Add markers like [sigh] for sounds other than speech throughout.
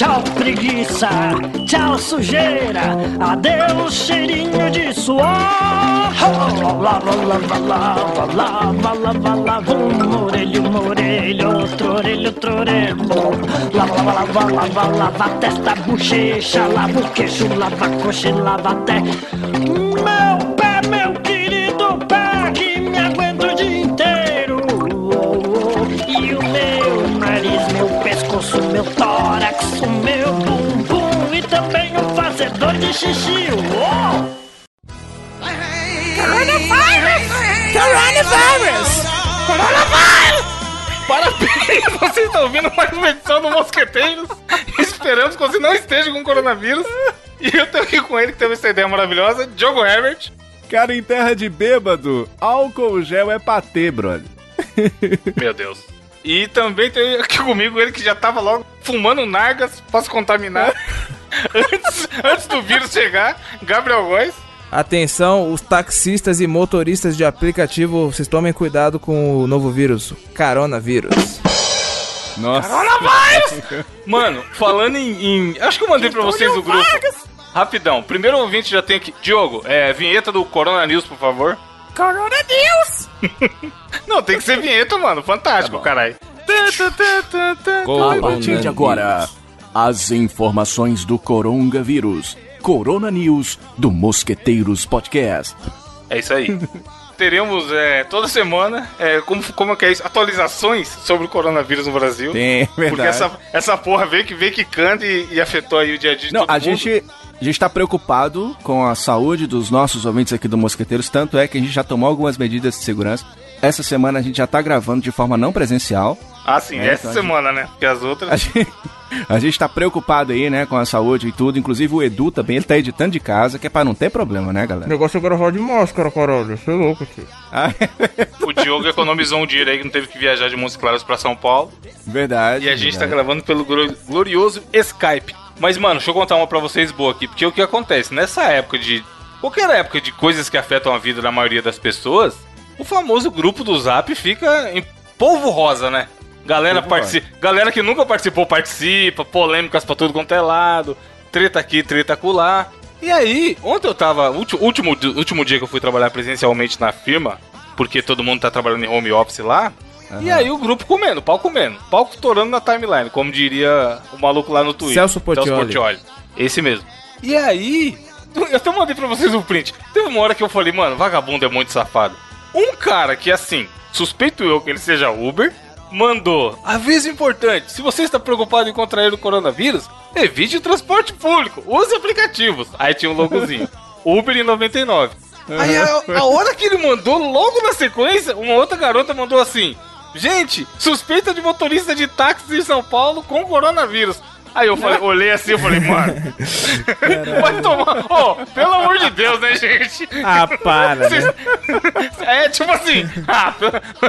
Tchau preguiça, tchau sujeira, adeus cheirinho de suor. Lava, lava, lava, lava, lava, lava, um orelho, um orelho, outro orelho, outro orelho. Lava, lava, lava, lava, lava, testa, bochecha, lava o queixo, lava a coxa e lava até xixi. Uou! Coronavirus! Coronavirus! Parabéns! Vocês estão ouvindo mais uma edição do Mosqueteiros. Esperamos que você não esteja com coronavírus. E eu tô aqui com ele que teve essa ideia maravilhosa, Diogo Herbert. Cara, em terra de bêbado, álcool gel é patê, brother. Meu Deus. E também tem aqui comigo ele que já tava logo fumando nargas pra se contaminar. [laughs] antes, antes do vírus chegar, Gabriel Góes. Atenção, os taxistas e motoristas de aplicativo, vocês tomem cuidado com o novo vírus, coronavírus. Nossa. Coronavírus! [laughs] Mano, falando em, em- Acho que eu mandei pra vocês o grupo. Rapidão, primeiro ouvinte já tem aqui. Diogo, é, vinheta do Corona News, por favor. Corona News! [laughs] Não, tem que ser vinheta, mano. Fantástico, caralho. A partir de agora, as informações do coronavírus. Corona News do Mosqueteiros Podcast. É isso aí. [laughs] Teremos é, toda semana, é, como, como é que é isso? Atualizações sobre o coronavírus no Brasil. Tem, verdade. Porque essa, essa porra veio que, veio que canta e, e afetou aí o dia a dia de Não, todo a mundo. gente, a gente tá preocupado com a saúde dos nossos ouvintes aqui do Mosqueteiros, tanto é que a gente já tomou algumas medidas de segurança. Essa semana a gente já tá gravando de forma não presencial. Ah, sim, É, essa então semana, né? Porque as outras. A gente, tá preocupado aí, né, com a saúde e tudo. Inclusive o Edu também, ele tá editando de casa, que é pra não ter problema, né, O galera? negócio é gravar de máscara, caralho. Você é louco, tio. Ah, [laughs] O Diogo economizou um dinheiro aí que não teve que viajar de Montes Claros pra São Paulo. verdade. E a gente tá verdade. gravando pelo glo- glorioso Skype. Mas, mano, deixa eu contar uma pra vocês boa aqui. Porque o que acontece? Nessa época de. Qualquer época de coisas que afetam a vida da maioria das pessoas, o famoso grupo do Zap fica em polvo rosa, né? Galera, Polvo participa, galera que nunca participou participa, polêmicas pra tudo quanto é lado, treta aqui, treta acolá. E aí, ontem eu tava. Último, último dia que eu fui trabalhar presencialmente na firma, porque todo mundo tá trabalhando em home office lá. E aí o grupo comendo, pau comendo, pau estourando na timeline, como diria o maluco lá no Twitter. Celso Portiolli. Esse mesmo. E aí, [laughs] eu até mandei pra vocês um print. Teve uma hora que eu falei, mano, vagabundo é muito safado. Um cara que, assim, suspeito eu que ele seja Uber, mandou aviso importante: se você está preocupado em contrair o coronavírus, evite o transporte público, use aplicativos. Aí tinha um logozinho: [laughs] Uber em 99. Aí a, a hora que ele mandou, logo na sequência, uma outra garota mandou assim: Gente, suspeita de motorista de táxi em São Paulo com coronavírus. Aí eu falei, olhei assim e falei, mano. Vai tomar. Ô, pelo amor de Deus, né, gente? Ah, para, Vocês- né? É tipo assim. ah,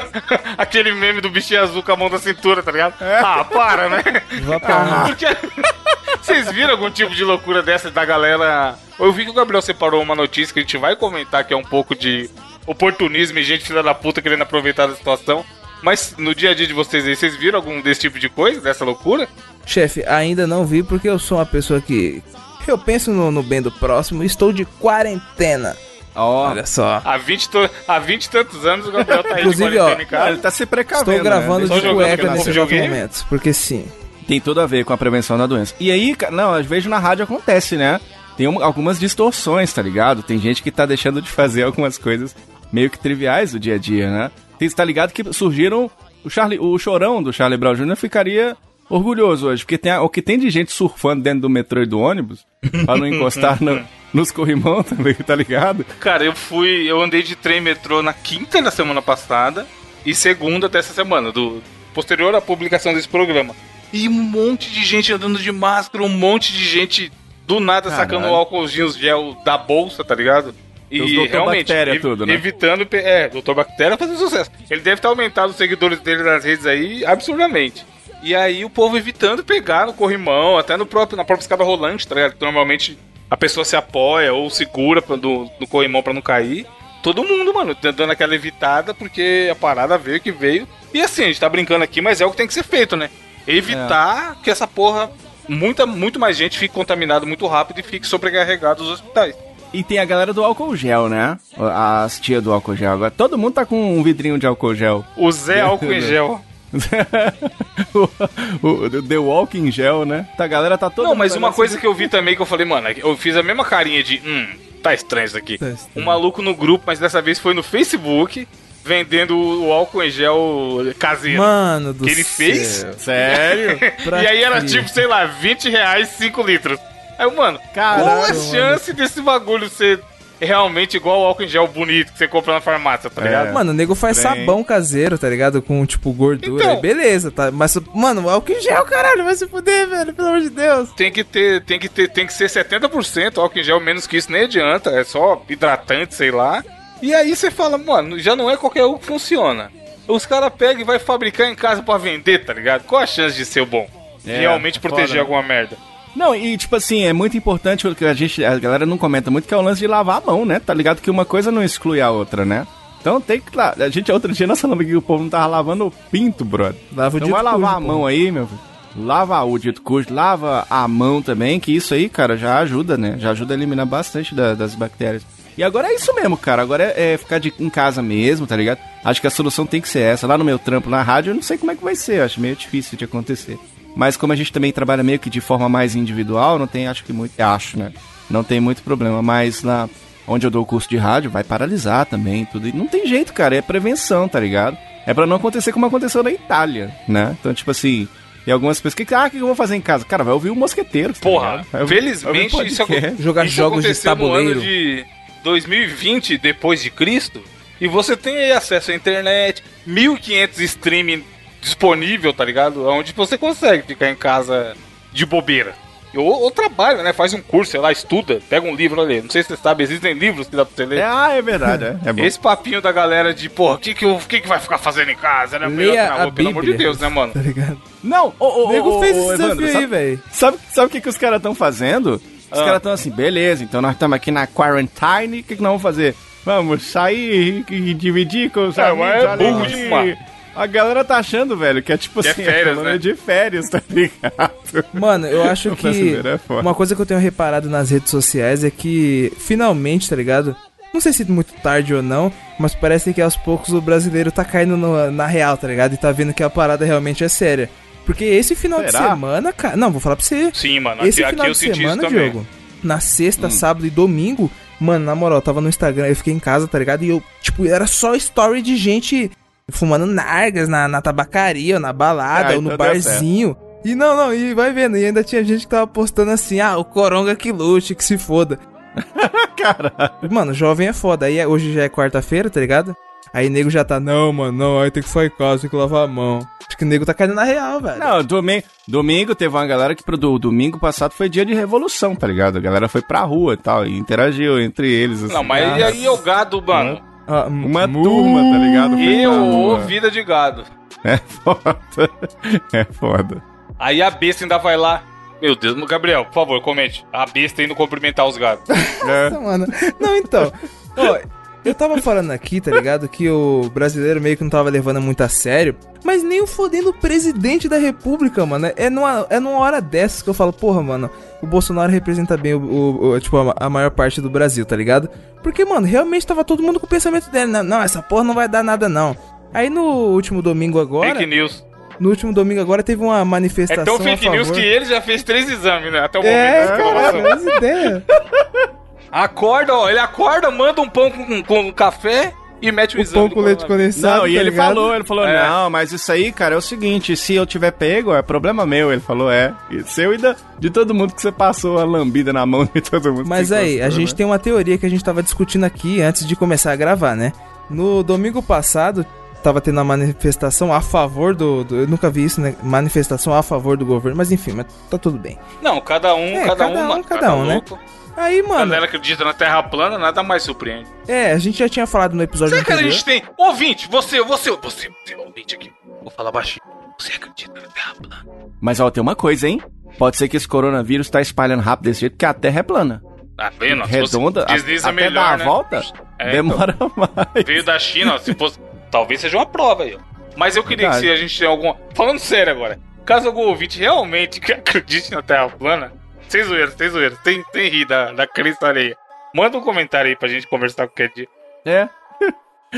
[laughs] aquele meme do bichinho azul com a mão da cintura, tá ligado? Ah, para, né? Vá pra lá. Porque. [laughs] Vocês viram algum tipo de loucura dessa da galera? Eu vi que o Gabriel separou uma notícia que a gente vai comentar que é um pouco de oportunismo e gente filha da puta querendo aproveitar da situação. Mas no dia a dia de vocês aí, vocês viram algum desse tipo de coisa, dessa loucura? Chefe, ainda não vi porque eu sou uma pessoa que. Eu penso no, no bem do próximo e estou de quarentena. Ó, Olha só. Há 20, to- há 20 e tantos anos o Gabriel tá aí Inclusive, de ó, ele tá se precavendo. Estou gravando né? De cueca nesse exato videogame? momento. Porque sim. Tem tudo a ver com a prevenção da doença. E aí, não, às vezes na rádio acontece, né? Tem um- algumas distorções, tá ligado? Tem gente que tá deixando de fazer [laughs] algumas coisas meio que triviais do dia a dia, né? Tem, tá ligado que surgiram. O, Charlie, o chorão do Charlie Brown Jr. ficaria orgulhoso hoje, porque tem a- o que tem de gente surfando dentro do metrô e do ônibus, pra não encostar no- [laughs] nos corrimão [laughs] também, tá ligado? Cara, eu fui. Eu andei de trem metrô na quinta da semana passada e segunda dessa semana, do posterior à publicação desse programa. E um monte de gente andando de máscara, um monte de gente do nada Caralho. sacando o álcoolzinho gel da bolsa, tá ligado? E Os Dr. realmente, Bactéria ev- tudo, né? evitando. É, Doutor Bactéria fazendo sucesso. Ele deve ter aumentado os seguidores dele nas redes aí absurdamente. E aí o povo evitando pegar no corrimão, até no próprio, na própria escada rolante, tá ligado? Que normalmente a pessoa se apoia ou segura pra, do, no corrimão pra não cair. Todo mundo, mano, dando aquela evitada, porque a parada veio que veio. E assim, a gente tá brincando aqui, mas é o que tem que ser feito, né? Evitar que essa porra muita, muito mais gente fique contaminada muito rápido e fique sobrecarregado os hospitais. E tem a galera do álcool gel, né? As tia do álcool gel. Agora todo mundo tá com um vidrinho de álcool gel. O Zé álcool em [laughs] gel. [laughs] o, o The Walking Gel, né? A galera tá toda. Não, mas uma coisa que eu vi também que eu falei, mano, eu fiz a mesma carinha de, hum, tá estranho isso aqui. Tá estranho. Um maluco no grupo, mas dessa vez foi no Facebook, vendendo o álcool em gel caseiro. Mano do que ele céu. fez. Sério? [laughs] E aí era tipo, sei lá, 20 reais 5 litros. Aí, mano, Caralho, qual a mano. chance desse bagulho ser [laughs] realmente igual o álcool em gel bonito que você compra na farmácia, tá É. ligado? Mano, o nego faz Trem. sabão caseiro, tá ligado? Com, tipo, gordura. Então. beleza, tá? Mas, mano, álcool em gel, caralho, vai se fuder, velho, pelo amor de Deus. Tem que ter, tem que ter, tem que ser 70% álcool em gel, menos que isso nem adianta, é só hidratante, sei lá. E aí você fala, mano, já não é qualquer um que funciona. Os caras pegam e vai fabricar em casa pra vender, tá ligado? Qual a chance de ser bom? De É, realmente é foda, proteger né? alguma merda. Não, e tipo assim, é muito importante o que a gente, a galera não comenta muito, que é o lance de lavar a mão, né? Tá ligado que uma coisa não exclui a outra, né? Então tem que. A gente, outro dia, [laughs] nós falamos que o povo não tava lavando o pinto, brother. Lava o Então vai lavar cujo, a pô. mão aí, meu filho. Lava o dito cujo, lava a mão também, que isso aí, cara, já ajuda, né? Já ajuda a eliminar bastante da- das bactérias. E agora é isso mesmo, cara. Agora é, é ficar de- em casa mesmo, tá ligado? Acho que a solução tem que ser essa. Lá no meu trampo na rádio, eu não sei como é que vai ser. eu Acho meio difícil de acontecer. Mas como a gente também trabalha meio que de forma mais individual, não tem, acho que muito. Acho, né? Não tem muito problema. Mas lá onde eu dou o curso de rádio, vai paralisar também, tudo. E não tem jeito, cara. É prevenção, tá ligado? É pra não acontecer como aconteceu na Itália, né? Então, tipo assim. E algumas pessoas, que, ah, o que eu vou fazer em casa? Cara, vai ouvir o Mosqueteiro. tá Porra, ligado? Vai ouvir- felizmente isso, Jogar isso jogos de aconteceu no tabuleiro. ano de 2020, depois de Cristo, e você tem aí acesso à internet, 1500 streaming disponível, tá ligado? Onde você consegue ficar em casa de bobeira. Ou, ou trabalha, né? Faz um curso, sei lá, estuda, pega um livro ali. Não sei se você sabe, existem livros que dá pra você ler. É, ah, é verdade, é. É. Esse papinho da galera de, porra, o que que, eu- o que que vai ficar fazendo em casa? Né? Leia a pelo amor de. Deus, né, mano? [laughs] Tá ligado? Não, ô, O nego fez esse desafio aí, sabe- velho. Sabe, sabe o que, que os caras estão fazendo? Os Ah. caras estão assim, beleza, então nós estamos aqui na quarantine, o que, que nós vamos fazer? Vamos sair e dividir com os É, amigos. mas é burro demais. A galera tá achando, velho, que é tipo Que é assim, férias, falando né? de férias, tá ligado? Mano, eu [laughs] acho que é foda. uma coisa que eu tenho reparado nas redes sociais é que finalmente, tá ligado? Não sei se muito tarde ou não, mas parece que aos poucos o brasileiro tá caindo no- na real, tá ligado? E tá vendo que a parada realmente é séria. Porque esse final de Será? semana, cara. Não, vou falar pra você. Sim, mano. Esse aqui, final aqui eu de senti isso semana, também. Diogo, na sexta, Hum. sábado e domingo, mano, na moral, eu tava no Instagram, eu fiquei em casa, tá ligado? E eu, tipo, era só story de gente fumando nargas na, na tabacaria, ou na balada, Ah, ou no então barzinho. E não, não, e vai vendo, e ainda tinha gente que tava postando assim, ah, o coronga que lute, que se foda. [laughs] Caralho. Mano, jovem é foda. Aí hoje já é quarta-feira, tá ligado? Aí nego já tá, não, mano, não, aí tem que em casa, tem que lavar a mão. Acho que o nego tá caindo na real, velho. Não, domingo, domingo teve uma galera que pro do, domingo passado foi dia de revolução, tá ligado? A galera foi pra rua e tal, e interagiu entre eles. Assim, Não, mas Nossa. aí é o gado, mano. Ah, Uma turma, tá ligado? Eu ou vida de gado. É foda. [laughs] É foda. Aí a besta ainda vai lá. Meu Deus, Gabriel, por favor, comente. A besta indo cumprimentar os gados. Nossa, mano. Não, então. [laughs] Ó, eu tava falando aqui, tá ligado? Que o brasileiro meio que não tava levando muito a sério. Mas nem o fodendo presidente da república, mano. É numa, é numa hora dessas que eu falo, porra, mano. O Bolsonaro representa bem o, o- o- tipo, a, a maior parte do Brasil, tá ligado? Porque, mano, realmente tava todo mundo com o pensamento dele. Não, não, essa porra não vai dar nada, não. Aí no último domingo agora. Fake news. No último domingo agora teve uma É manifestação. tão a fake news que ele já fez três exames, né? Até o É, momento. cara, as ideias. [laughs] Acorda, ó. Ele acorda, manda um pão com, com café e mete o, O exame. pão com leite condensado. Não, e tá ele ligado? falou, ele falou, É. não, mas isso aí, cara, é o seguinte, se eu tiver pego, é problema meu, ele falou, é. E seu e da, de todo mundo que você passou a lambida na mão de todo mundo. Mas aí, a gostou, gente né? tem uma teoria que a gente tava discutindo aqui antes de começar a gravar, né? No domingo passado, tava tendo uma manifestação a favor do, do- Eu nunca vi isso, né? Manifestação a favor do governo, mas enfim, mas tá tudo bem. Não, cada um, É, cada, cada um, um, mano, cada um, né? louco. Aí, A mano, galera acredita na Terra plana, nada mais surpreende. é, a gente já tinha falado no episódio Será que a anterior. gente tem. Ouvinte, você, você, você, você, ouvinte aqui. Vou falar baixinho. Você acredita na Terra plana? Mas ó, tem uma coisa, hein? Pode ser que esse coronavírus tá espalhando rápido desse jeito, porque a Terra é plana. Ah, bem, não. se fosse- Redonda, a- Desliza até melhor, dar a né? volta, É, demora [laughs] mais. Veio da China, ó, se fosse. Talvez seja uma prova aí, ó. Mas eu queria Verdade. que se a gente tem alguma. Falando sério agora. caso algum ouvinte realmente [laughs] acredite na Terra plana, sem zoeira, sem zoeira, tem, tem rir da, da crista alheia. Manda um comentário aí pra gente conversar qualquer dia. É. [laughs]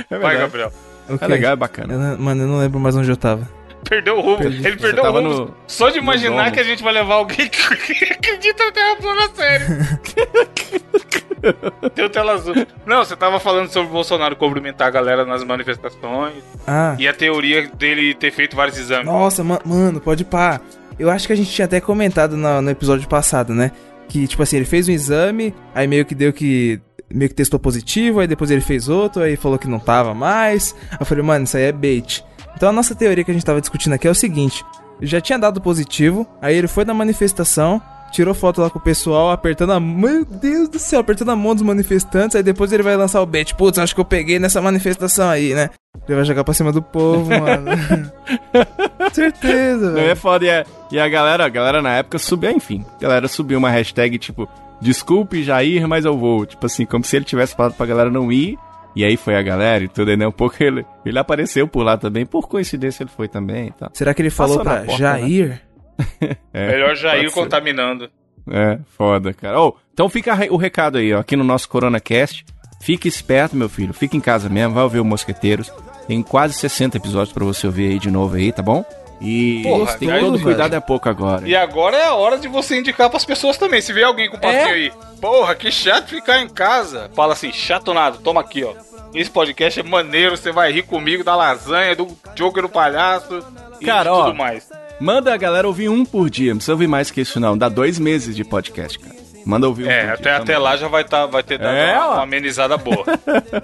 É Vai. Gabriel. O É legal, é bacana. Eu não- mano, eu não lembro mais onde eu tava. [laughs] Perdeu o rumo. Perdi. Ele perdeu o rumo. no- Só de imaginar que a gente vai levar alguém que [laughs] acredita na Terra plana a sério. [laughs] Deu tela azul. Não, você tava falando sobre o Bolsonaro cumprimentar a galera nas manifestações Ah, e a teoria dele ter feito vários exames. nossa, ma- mano, pode pá. Eu acho que a gente tinha até comentado no, no episódio passado, né? Que, tipo assim, ele fez um exame, aí meio que deu que. Meio que testou positivo, aí depois ele fez outro, aí falou que não tava mais. Aí eu falei, mano, isso aí é bait. Então a nossa teoria que a gente tava discutindo aqui é o seguinte: já tinha dado positivo, aí ele foi na manifestação, tirou foto lá com o pessoal, apertando a. Meu Deus do céu, apertando a mão dos manifestantes, aí depois ele vai lançar o bait. Putz, acho que eu peguei nessa manifestação aí, né? Ele vai jogar pra cima do povo, mano. [laughs] Certeza, Não é velho. foda. E a, e a galera, a galera na época subiu, enfim. A galera subiu uma hashtag tipo, desculpe Jair, mas eu vou. Tipo assim, como se ele tivesse falado pra galera não ir. E aí foi a galera e tudo, aí, né? Um pouco ele, ele apareceu por lá também. Por coincidência ele foi também e tal. Será que ele falou Passou pra porta, Jair? [laughs] É, Melhor Jair contaminando. É, foda, cara. Ô, então fica o recado aí, ó, aqui no nosso CoronaCast. Fique esperto, meu filho. Fica em casa mesmo, vai ouvir o Mosqueteiros. Tem quase 60 episódios pra você ouvir aí de novo aí, tá bom? E Porra, tem todo velho. cuidado é pouco agora. E agora é a hora de você indicar pras pessoas também. Se vê alguém com papinho É? aí, porra, que chato ficar em casa. Fala assim, chato nada, toma aqui, ó. Esse podcast é maneiro, você vai rir comigo da lasanha, do Joker do palhaço e Cara, ó, tudo mais. Manda a galera ouvir um por dia. Não precisa ouvir mais que isso, não. Dá dois meses de podcast, cara. Manda ouvir um É, por dia. até, tá até lá já vai, tá, vai ter dado É, uma, uma amenizada boa. [laughs]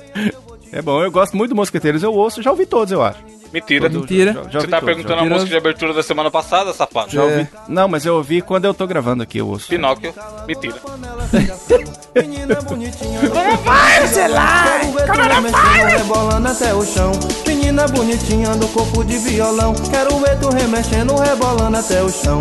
É bom, eu gosto muito do Mosqueteiros, eu ouço, já ouvi todos, eu acho. Mentira. Mentira. Já- já Você tá todos, perguntando já a música de abertura da semana passada, safado? Já É. ouvi. Não, mas eu ouvi quando eu tô gravando aqui, eu ouço. Pinóquio. Mentira. Menina bonitinha. Rebolando até o chão. Menina bonitinha do corpo de violão. Quero ver tu remexendo, rebolando até o chão.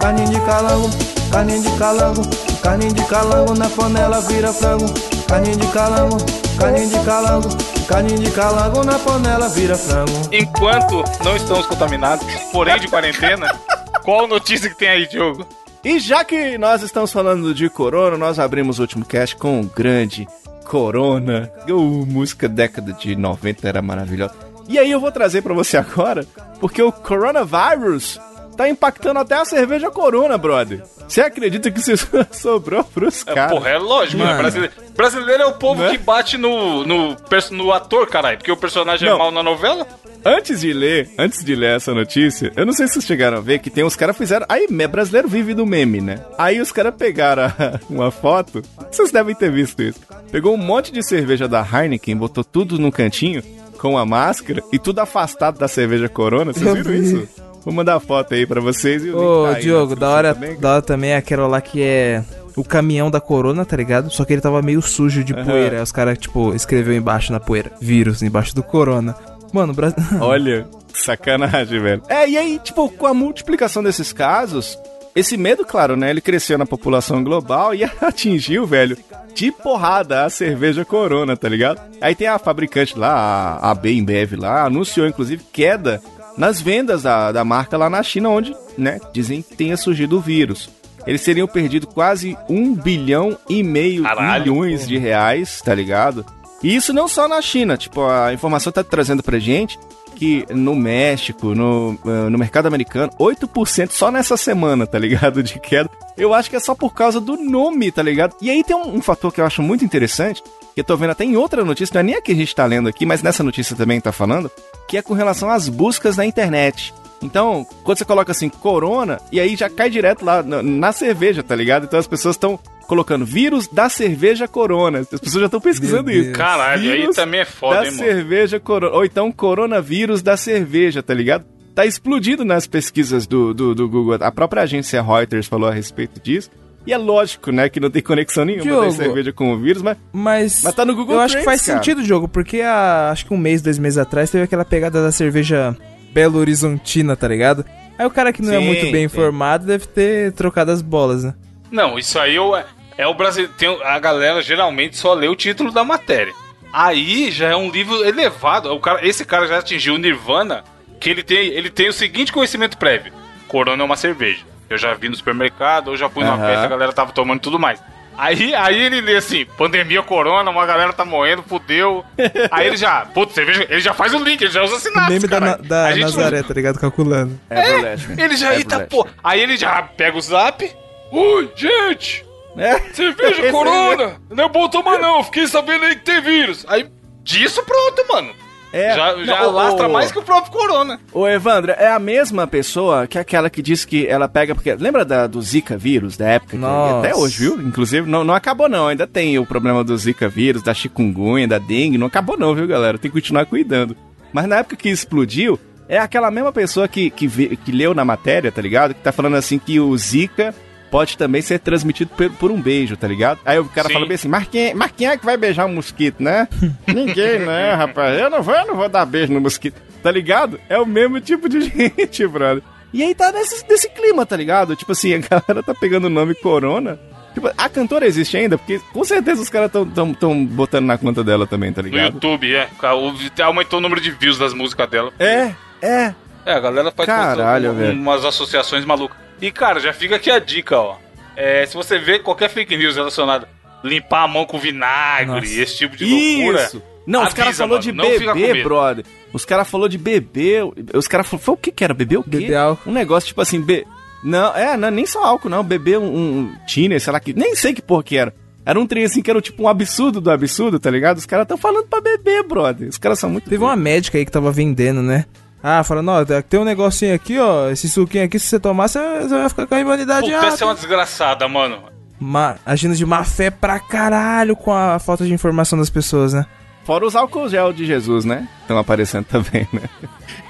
Carninho de calango, carninho de calango. Carninho de calango na panela vira frango. Carninho de calango, carninho de calango. Carninho de calango na panela vira frango. Enquanto não estamos contaminados, porém de quarentena, [laughs] qual notícia que tem aí, Diogo? E já que nós estamos falando de Corona, nós abrimos o último cast com o grande Corona. Uh, música década de 90 era maravilhosa. E aí eu vou trazer pra você agora, porque o coronavírus tá impactando até a cerveja Corona, brother. Você acredita que isso [laughs] sobrou pros É, caras? porra, é lógico, né? Mano. Brasileiro, brasileiro é o povo Né? que bate no, no, no ator, caralho. Porque o personagem é Não. mal na novela. Antes de ler, antes de ler essa notícia, eu não sei se vocês chegaram a ver que tem uns caras fizeram. Aí, me- brasileiro vive do meme, né? Aí os caras pegaram a- [laughs] uma foto. Vocês devem ter visto isso. Pegou um monte de cerveja da Heineken, botou tudo no cantinho com a máscara e tudo afastado da cerveja Corona. Vocês viram vi. isso? Vou mandar a foto aí pra vocês. E o Ô, link tá aí Diogo, da hora, também. da hora também é aquela lá que é o caminhão da corona, tá ligado? Só que ele tava meio sujo de Aham. poeira. Aí os caras, tipo, escreveu embaixo na poeira. Vírus, embaixo do corona. Mano, o Brasil. [laughs] Olha, sacanagem, velho. É, e aí, tipo, com a multiplicação desses casos, esse medo, claro, né? Ele cresceu na população global e [laughs] atingiu, velho, de porrada a cerveja Corona, tá ligado? Aí tem a fabricante lá, a, a Bembev lá, anunciou, inclusive, queda nas vendas da, da marca lá na China, onde, né, dizem que tenha surgido o vírus. Eles teriam perdido quase um bilhão e meio Caralho, milhões de reais, tá ligado? E isso não só na China, tipo, a informação tá trazendo pra gente que no México, no, eh, no mercado americano, 8% só nessa semana, tá ligado? De queda. Eu acho que é só por causa do nome, tá ligado? E aí tem um, um fator que eu acho muito interessante, eu tô vendo até em outra notícia, não é nem a que a gente tá lendo aqui, mas nessa notícia também tá falando, que é com relação às buscas na internet. Então, quando você coloca assim, corona, e aí já cai direto lá na, na cerveja, tá ligado? Então as pessoas estão colocando vírus da cerveja corona. As pessoas já estão pesquisando isso. Caralho, aí Vírus também é foda, da hein, mano. cerveja corona. Ou então coronavírus da cerveja, tá ligado? Tá explodido nas pesquisas do, do, do Google. A própria agência Reuters falou a respeito disso. E é lógico, né, que não tem conexão nenhuma da Diogo. cerveja com o vírus, mas Mas. Mas tá no Google Eu acho que Trends, faz cara. sentido o jogo, porque há, acho que um mês, dois meses atrás, teve aquela pegada da cerveja Belo Horizontina, tá ligado? Aí o cara que não é Sim, muito bem sim. informado deve ter trocado as bolas, né? Não, isso aí é, é o brasileiro. Tem, a galera geralmente só lê o título da matéria. Aí já é um livro elevado. O cara, esse cara já atingiu o Nirvana, que ele tem, ele tem o seguinte conhecimento prévio. Corona é uma cerveja. Eu já vi no supermercado, eu já fui numa Aham. festa, a galera tava tomando e tudo mais. Aí, aí ele lê assim, pandemia corona, uma galera tá morrendo, fudeu. [laughs] Aí ele já, putz, cerveja, ele já faz o link, ele já usa O meme da. Na- da Nazaré, tá ligado? Calculando. Everlast. Ele já, eita, Everlast. pô. Aí ele já pega o zap. Oi, gente! É. Cerveja [laughs] corona! Não é bom tomar não, fiquei sabendo aí que tem vírus. Aí, disso pronto, mano. É. Já, já Não, o- lastra o- mais que o próprio corona. Ô, Evandro, é a mesma pessoa que aquela que disse que ela pega. Porque lembra da, do Zika vírus da época? que- até hoje, viu? Inclusive, não, não acabou, não. Ainda tem o problema do Zika vírus, da chikungunya, da dengue. Não acabou, não, viu, galera? Tem que continuar cuidando. Mas na época que explodiu, é aquela mesma pessoa que, que, que leu na matéria, tá ligado? Que tá falando assim que o Zika pode também ser transmitido por, por um beijo, tá ligado? Aí o cara Sim. fala bem assim, mas quem, mas quem é que vai beijar um mosquito, né? [laughs] Ninguém, né, rapaz? Eu não vou, eu não vou dar beijo no mosquito. Tá ligado? É o mesmo tipo de [laughs] gente, brother. E aí tá nesse, nesse clima, tá ligado? Tipo assim, a galera tá pegando o nome Corona. Tipo, a cantora existe ainda? Porque com certeza os caras tão, tão, tão botando na conta dela também, tá No ligado? YouTube, é. O- Aumentou o número de views das músicas dela. É, é. É, a galera faz Caralho, um- velho. umas associações malucas. E, cara, já fica aqui a dica, ó. É, se você vê qualquer fake news relacionada, limpar a mão com vinagre, Nossa. esse tipo de loucura. Isso! Não, os avisa, caras falou mano, de bebê, brother. Os caras falou de bebê. Os caras falou, foi o que que era? Bebê o quê? Beber álcool. Um negócio tipo assim, be... Não, é, não, nem só álcool, não. Beber um, um tiner, sei lá que. Nem sei que porra que era. Era um trem assim que era tipo um absurdo do absurdo, tá ligado? Os caras tão falando pra beber, brother. Os caras são muito. Teve uma médica aí que tava vendendo, né? Ah, falando, ó, tem um negocinho aqui, ó. Esse suquinho aqui, se você tomar, você vai ficar com a imunidade Puta, alta. essa é uma desgraçada, mano. Ma- agindo de má fé pra caralho com a falta de informação das pessoas, né? Fora os álcool gel de Jesus, né? Estão aparecendo também, né?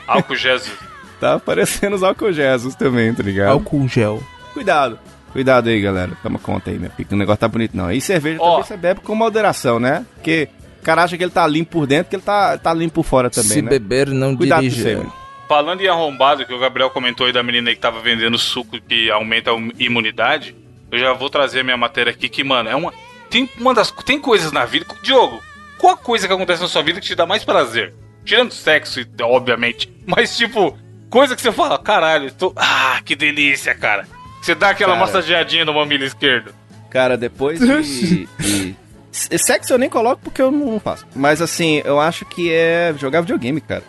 Álcool Jesus. [laughs] Tá aparecendo os álcool Jesus também, tá ligado? Álcool gel. Cuidado. Cuidado aí, galera. Toma conta aí, né? Porque o negócio tá bonito, não. E cerveja Ó. também você bebe com moderação, né? Porque o cara acha que ele tá limpo por dentro, que ele tá, tá limpo por fora também, Se né? beber, não Cuidado dirija. mano. Falando em arrombado, que o Gabriel comentou aí da menina aí que tava vendendo suco que aumenta a imunidade, eu já vou trazer a minha matéria aqui que, mano, é uma. Tem uma das. Tem coisas na vida. Diogo, qual a coisa que acontece na sua vida que te dá mais prazer? Tirando sexo, obviamente. [laughs] Mas, tipo, coisa que você fala, caralho, tô. Ah, que delícia, cara. Você dá aquela Cara. massageadinha no mamilo esquerdo. Cara, depois de, [laughs] de- Sexo eu nem coloco porque eu não faço. Mas assim, eu acho que é jogar videogame, cara.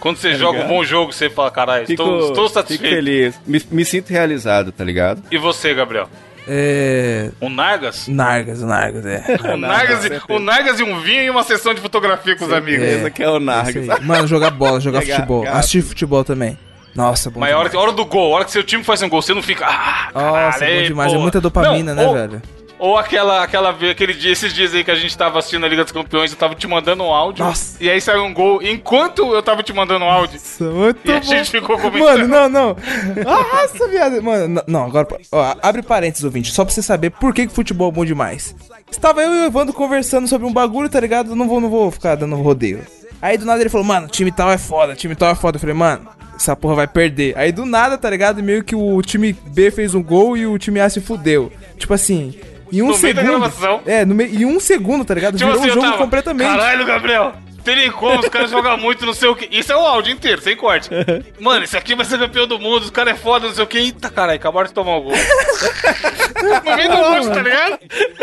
Quando você joga um ligado? bom jogo, você fala, caralho, Fico, estou, estou fico satisfeito. feliz. Me, me sinto realizado, tá ligado? E você, Gabriel? É. Um Nargas? Nargas, Nargas, é. [laughs] Um Nargas, e, um Nargas e um vinho e uma sessão de fotografia com os amigos. É. Esse aqui é o Nargas. Mano, jogar bola, jogar Pegar futebol. gato. Assistir futebol também. Nossa, bom Mas hora, hora do gol, a hora que seu time faz um gol, você não fica. Ah, Nossa, caralho, bom demais. É muita dopamina, Não, né, ou, velho? Ou aquela, aquela, aquele dia, esses dias aí que a gente tava assistindo a Liga dos Campeões, eu tava te mandando um áudio. Nossa. E aí saiu um gol enquanto eu tava te mandando um áudio. Nossa, muito E a bom. gente ficou comentando. Mano, não, não. Nossa, viado. Mano, não, agora. Ó, abre parênteses, ouvinte, só pra você saber por que, que futebol é bom demais. Estava eu e o Evandro conversando sobre um bagulho, tá ligado? Não vou, não vou ficar dando rodeio. Aí do nada ele falou, mano, time tal é foda, time tal é foda. Eu falei, mano, essa porra vai perder. Aí do nada, tá ligado? Meio que o time B fez um gol e o time A se fudeu. Tipo assim. Em um No meio da segundo. gravação. É, no meio, em um segundo, tá ligado? Tipo Virou assim, o jogo tava, completamente. Caralho, Gabriel. Tem como, os caras jogam muito, não sei o que. Isso é o áudio inteiro, sem corte. [laughs] Mano, esse aqui vai ser campeão do mundo, os caras é foda, não sei o que. Eita, caralho, acabaram de tomar o gol. [laughs] no meio do áudio, tá ligado?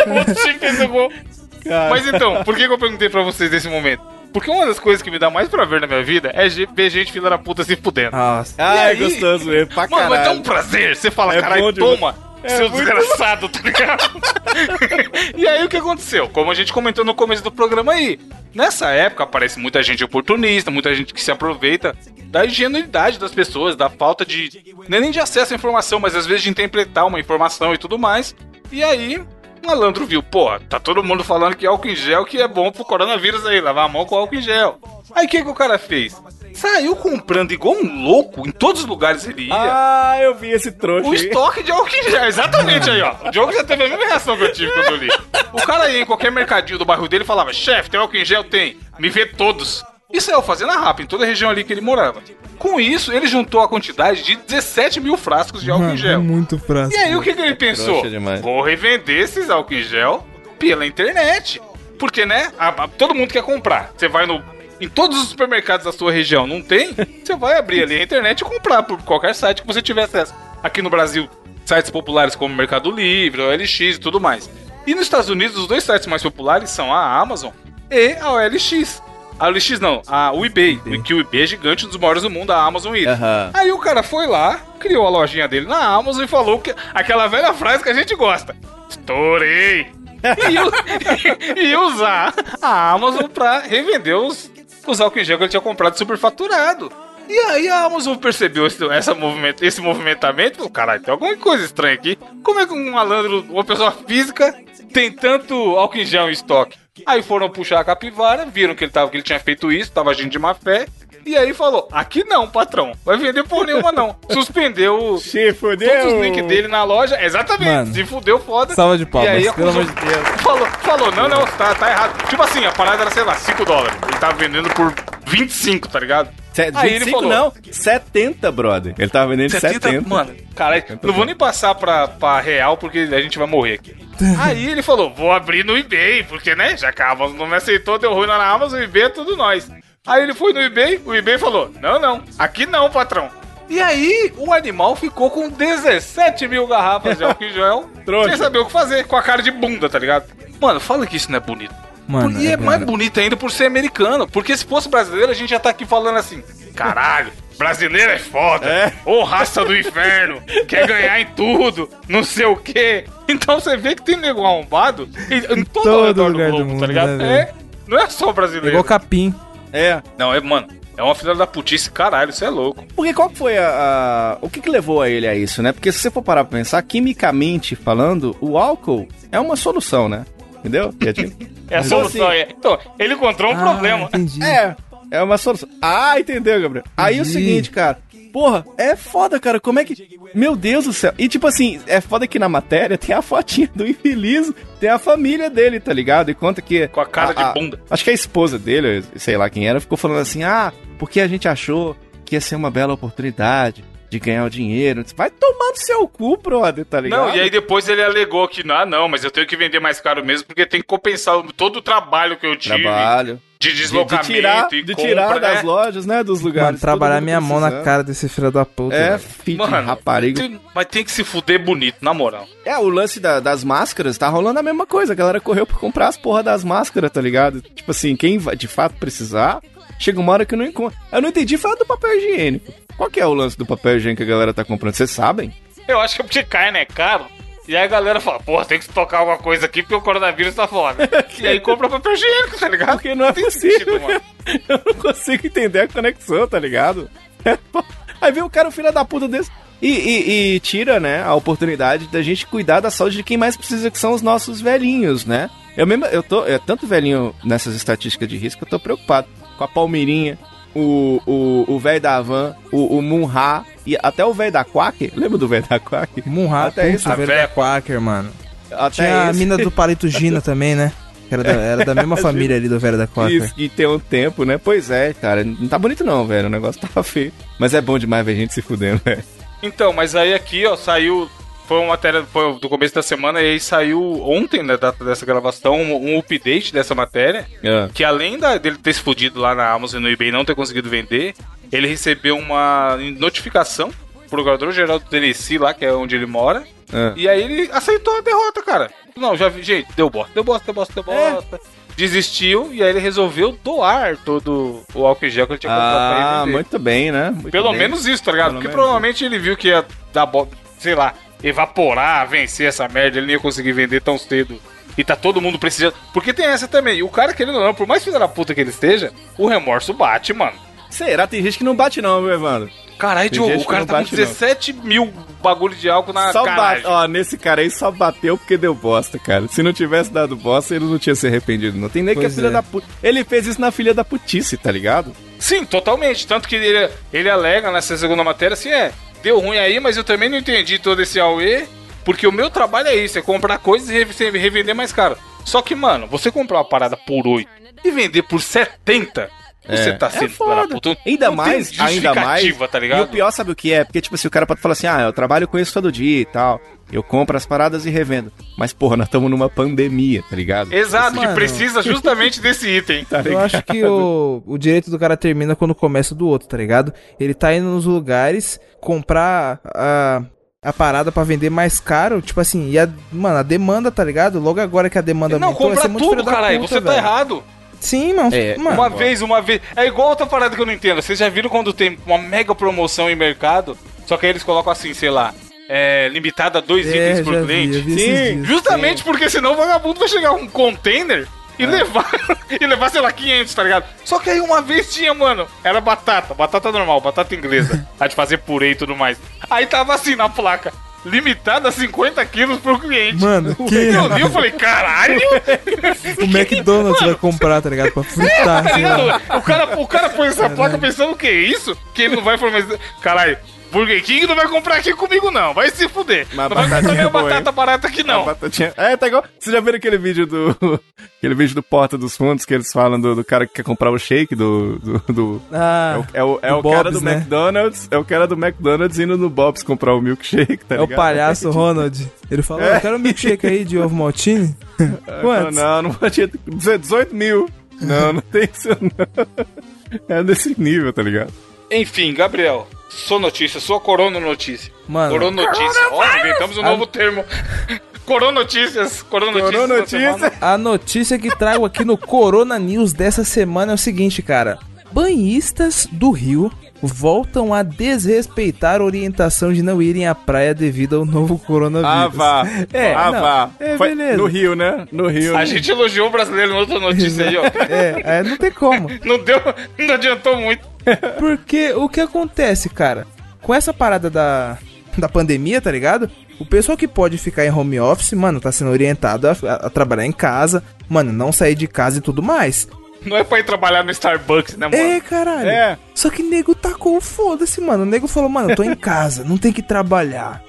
O outro time fez o gol. Mas então, por que, que eu perguntei pra vocês nesse momento? Porque uma das coisas que me dá mais prazer na minha vida é ver gente filha da puta se fudendo. Nossa. Ah, E é aí? gostoso mesmo, pra Mano, mas dá caralho. um prazer. Você fala, É caralho, toma, É seu muito desgraçado, tá ligado? [laughs] e aí o que aconteceu? Como a gente comentou no começo do programa aí, nessa época aparece muita gente oportunista, muita gente que se aproveita da ingenuidade das pessoas, da falta de. não é nem de acesso à informação, mas às vezes de interpretar uma informação e tudo mais. E aí. o Malandro viu, porra, tá todo mundo falando que álcool em gel que é bom pro coronavírus aí, lavar a mão com álcool em gel. Aí o que, que o cara fez? Saiu comprando igual um louco, em todos os lugares ele ia. Ah, eu vi esse trouxa O aí. estoque de álcool em gel, exatamente aí, ó. O Diogo já teve a mesma reação que eu tive quando eu li. O cara ia em qualquer mercadinho do bairro dele e falava: chefe, tem álcool em gel? Tem. Me vê todos. E saiu fazendo a rapa em toda a região ali que ele morava. Com isso, ele juntou a quantidade de 17 mil frascos de álcool em gel. muito frasco. E aí, o que, que ele pensou? Trouxa demais. Vou revender esses álcool em gel pela internet. Porque, né? a- a- todo mundo quer comprar. Você vai no em todos os supermercados da sua região não tem, você vai abrir ali a internet e comprar por qualquer site que você tiver acesso. Aqui no Brasil, sites populares como Mercado Livre, OLX e tudo mais. E nos Estados Unidos, os dois sites mais populares são a Amazon e a OLX. A OLX não, a, o eBay, que o eBay é gigante, um dos maiores do mundo, a Amazon e Aham. Aí o cara foi lá, criou a lojinha dele na Amazon e falou que aquela velha frase que a gente gosta. Estourei! [laughs] e, e usar a Amazon pra revender os, os álcool em gel que ele tinha comprado superfaturado. E aí a Amazon percebeu esse, essa movimento, esse movimentamento e falou, caralho, tem alguma coisa estranha aqui. Como é que um malandro, uma pessoa física, tem tanto álcool em gel em estoque? Aí foram puxar a capivara, viram que ele, tava, que ele tinha feito isso, tava agindo de má fé. E aí falou, aqui não, patrão. Vai vender por nenhuma não. Suspendeu Se fudeu. todos os links dele na loja. Exatamente. Mano. se fudeu foda. Salva de palmas, E aí pelo acusou- amor de Deus. Falou, falou, não, não, tá, tá errado. Tipo assim, a parada era, sei lá, 5 dólares. Ele tava vendendo por 25, tá ligado? Se- Aí ele 25 falou- não, 70, brother. Ele tava vendendo 70. Mano, caralho, não vou nem passar pra, pra real porque a gente vai morrer aqui. Aí ele falou, vou abrir no eBay, porque, né, já que a Amazon não me aceitou, deu ruim lá na Amazon, o eBay é tudo nós. Aí ele foi no eBay, o eBay falou, não, não, aqui não, patrão. E aí, o animal ficou com 17 mil garrafas de álcool em gel, [laughs] sem saber o que fazer, com a cara de bunda, tá ligado? Mano, fala que isso não é bonito. Mano, e é, é, mais bonito ainda por ser americano. Porque se fosse brasileiro, a gente já tá aqui falando assim: caralho, brasileiro é foda. É. Ô raça do inferno, quer ganhar em tudo, não sei o quê. Então você vê que tem nego arrombado em, em todo, todo o redor do lugar do globo, mundo, tá ligado? né, é, não é só É brasileiro. igual capim. É. Não, é, mano, é uma filha da putice, caralho, isso é louco. Porque qual que foi a, a- O que, que levou a ele a isso, né? Porque se você for parar pra pensar, quimicamente falando, o álcool é uma solução, né? Entendeu? É a Mas solução. assim- é. Então, ele encontrou um Ah, problema. Entendi. É, é uma solução. Ah, entendeu, Gabriel? Aí o Entendi. seguinte, cara. Porra, é foda, cara. Como é que. Meu Deus do céu. E tipo assim, é foda que na matéria tem a fotinha do infeliz, tem a família dele, tá ligado? E conta que. Com a cara de bunda. Acho que a esposa dele, sei lá quem era, ficou falando assim: ah, porque a gente achou que ia ser uma bela oportunidade de ganhar o dinheiro. Vai tomar no seu cu, brother, tá ligado? Não, e aí depois ele alegou que, ah, não, mas eu tenho que vender mais caro mesmo, porque tem que compensar todo o trabalho que eu tive Trabalho. de De, de deslocamento tirar, e de compra, tirar das né? lojas, né? Dos lugares. Mano, trabalhar minha mão na cara desse filho da puta. É, filho de Mano, rapariga. tem- mas tem que se fuder bonito, na moral. É, o lance da- das máscaras tá rolando a mesma coisa. A galera correu pra comprar as porra das máscaras, tá ligado? Tipo assim, quem vai de fato precisar, chega uma hora que não encontra. Eu não entendi, a do papel higiênico. Qual que é o lance do papel higiênico que a galera tá comprando? Vocês sabem? Eu acho que é porque carne é caro. E aí a galera fala, porra, tem que tocar alguma coisa aqui porque o coronavírus tá foda. [laughs] e aí compra papel higiênico, tá ligado? Porque não é Tem possível. sentido, mano. [laughs] Eu não consigo entender a conexão, tá ligado? [laughs] Aí vem o cara, um filho da puta desse. E, e- e tira, né, a oportunidade da gente cuidar da saúde de quem mais precisa, que são os nossos velhinhos, né? Eu mesmo, eu tô, é tanto velhinho nessas estatísticas de risco, eu tô preocupado com a Palmeirinha, o o o velho da Van, o, o Munha e até o velho da Quack. Lembra do velho da Quack? Munra, Até isso, a velho véia- da Quaker, mano. Até Tinha a esse. mina do Palito Gina também, né? Era da, era da mesma [laughs] família ali do velho da Quaker. Isso, e tem um tempo, né? Pois é, cara. Não tá bonito não, velho. O negócio [laughs] tá feio. Mas é bom demais ver gente se fudendo, velho. Então, mas aí aqui, ó, saiu. Foi uma matéria foi do começo da semana e aí saiu ontem, na data dessa gravação, um, um update dessa matéria. É. Que além da- dele ter se fudido lá na Amazon e no eBay e não ter conseguido vender, ele recebeu uma notificação pro procurador-geral do Tennessee lá, que é onde ele mora. É. E aí ele aceitou a derrota, cara. Não, já vi, gente, deu bosta, deu bosta, deu bosta, deu É. bosta. Desistiu e aí ele resolveu doar todo o álcool gel que ele tinha comprado pra Ah, revender. muito bem, né? Muito Pelo bem. menos isso, tá ligado? Pelo Porque menos provavelmente ele viu que ia dar, bo- sei lá, evaporar, vencer essa merda, ele não ia conseguir vender tão cedo. E tá todo mundo precisando. Porque tem essa também. E o cara, querendo ou não, por mais filho da puta que ele esteja, o remorso bate, mano. Será? Tem gente que não bate não, meu Evandro. Caralho, Diogo, o cara tá com bate, não. 17 mil bagulho de álcool na só garagem. bate, ó, nesse cara aí só bateu porque deu bosta, cara. Se não tivesse dado bosta, ele não tinha se arrependido. Não tem nem que a Pois filha é. da puta. Ele fez isso na filha da putice, tá ligado? Sim, totalmente. Tanto que ele, ele alega nessa segunda matéria assim, é, deu ruim aí, mas eu também não entendi todo esse AUE, porque o meu trabalho é isso, é comprar coisas e re- revender mais caro. Só que, mano, você comprar uma parada por 8 e vender por 70, você tá sendo filho da puta. É Ainda Não tem mais, ainda mais. tá E o ligado? pior, sabe o que é? Porque, tipo assim, o cara pode falar assim, ah, eu trabalho com isso todo dia e tal. Eu compro as paradas e revendo. Mas, porra, nós estamos numa pandemia, tá ligado? Exato, que Mano. precisa justamente desse item. [laughs] Tá Eu ligado? acho que o, o direito do cara termina quando começa do outro, tá ligado? Ele tá indo nos lugares comprar a, a parada pra vender mais caro, tipo assim, e a, mano, a demanda, tá ligado? Logo agora que a demanda Não, aumentou, vai compra ser muito tudo, caralho. puta, Você tá velho. errado. Sim, mano. É, mano Uma vez, uma vez. É igual outra parada que eu não entendo. Vocês já viram quando tem uma mega promoção em mercado? Só que aí eles colocam assim, sei lá, é, limitada a dois é, itens por vi, cliente. vi dias. Justamente porque senão o vagabundo vai chegar um container É. e levar, [laughs] e levar, sei lá, 500, tá ligado? Só que aí uma vez tinha, mano, era batata, batata normal, batata inglesa, [laughs] a de fazer purê e tudo mais. Aí tava assim na placa, limitada a 50 quilos por cliente. Mano, que Eu li, eu falei, caralho! [laughs] o McDonald's vai comprar, tá ligado? Pra [laughs] fritar, Tá ligado? O cara, o cara põe essa placa pensando o que é isso? Que ele não vai fornecer. Caralho, Burger King não vai comprar aqui comigo, não. Vai se fuder. Mas não vai comprar minha é boa, batata barata aqui, A não. batatinha- É, tá igual. Vocês já viram aquele vídeo do. [laughs] aquele vídeo do Porta dos Fundos que eles falam do, do cara que quer comprar o shake do. do, do- Ah, é o, é o, é do o cara Bob's, do né? McDonald's. É o cara do McDonald's indo no Bob's comprar o milkshake, tá é o ligado? palhaço [laughs] Ronald. Ele falou, eu quero um milkshake aí de ovo maltine. [laughs] Quantos? Não, não pode ter 18 mil. Não, não tem isso não. É desse nível, tá ligado? Enfim, Gabriel, sua notícia, sua corona notícia. Mano, Corona notícia. Ó, inventamos um novo termo. [laughs] Corona notícias. Corona notícias. Corona da semana. notícia. A notícia que trago aqui no Corona News dessa semana é o seguinte, cara. Banhistas do Rio voltam a desrespeitar a orientação de não irem à praia devido ao novo coronavírus. Ah, vá. [laughs] É, ah, não, vá. é, Foi beleza. No Rio, né? No Rio. A gente elogiou o brasileiro na outra notícia aí, ó. [laughs] É, é, não tem como. Não deu, não adiantou muito. [laughs] Porque o que acontece, cara? Com essa parada da, da pandemia, tá ligado? O pessoal que pode ficar em home office, mano, tá sendo orientado a, a- trabalhar em casa, mano, não sair de casa e tudo mais. Não é pra ir trabalhar no Starbucks, né, mano? É, caralho. É. Só que nego tacou o foda-se, mano. O nego falou, mano, eu tô em casa, não tem que trabalhar.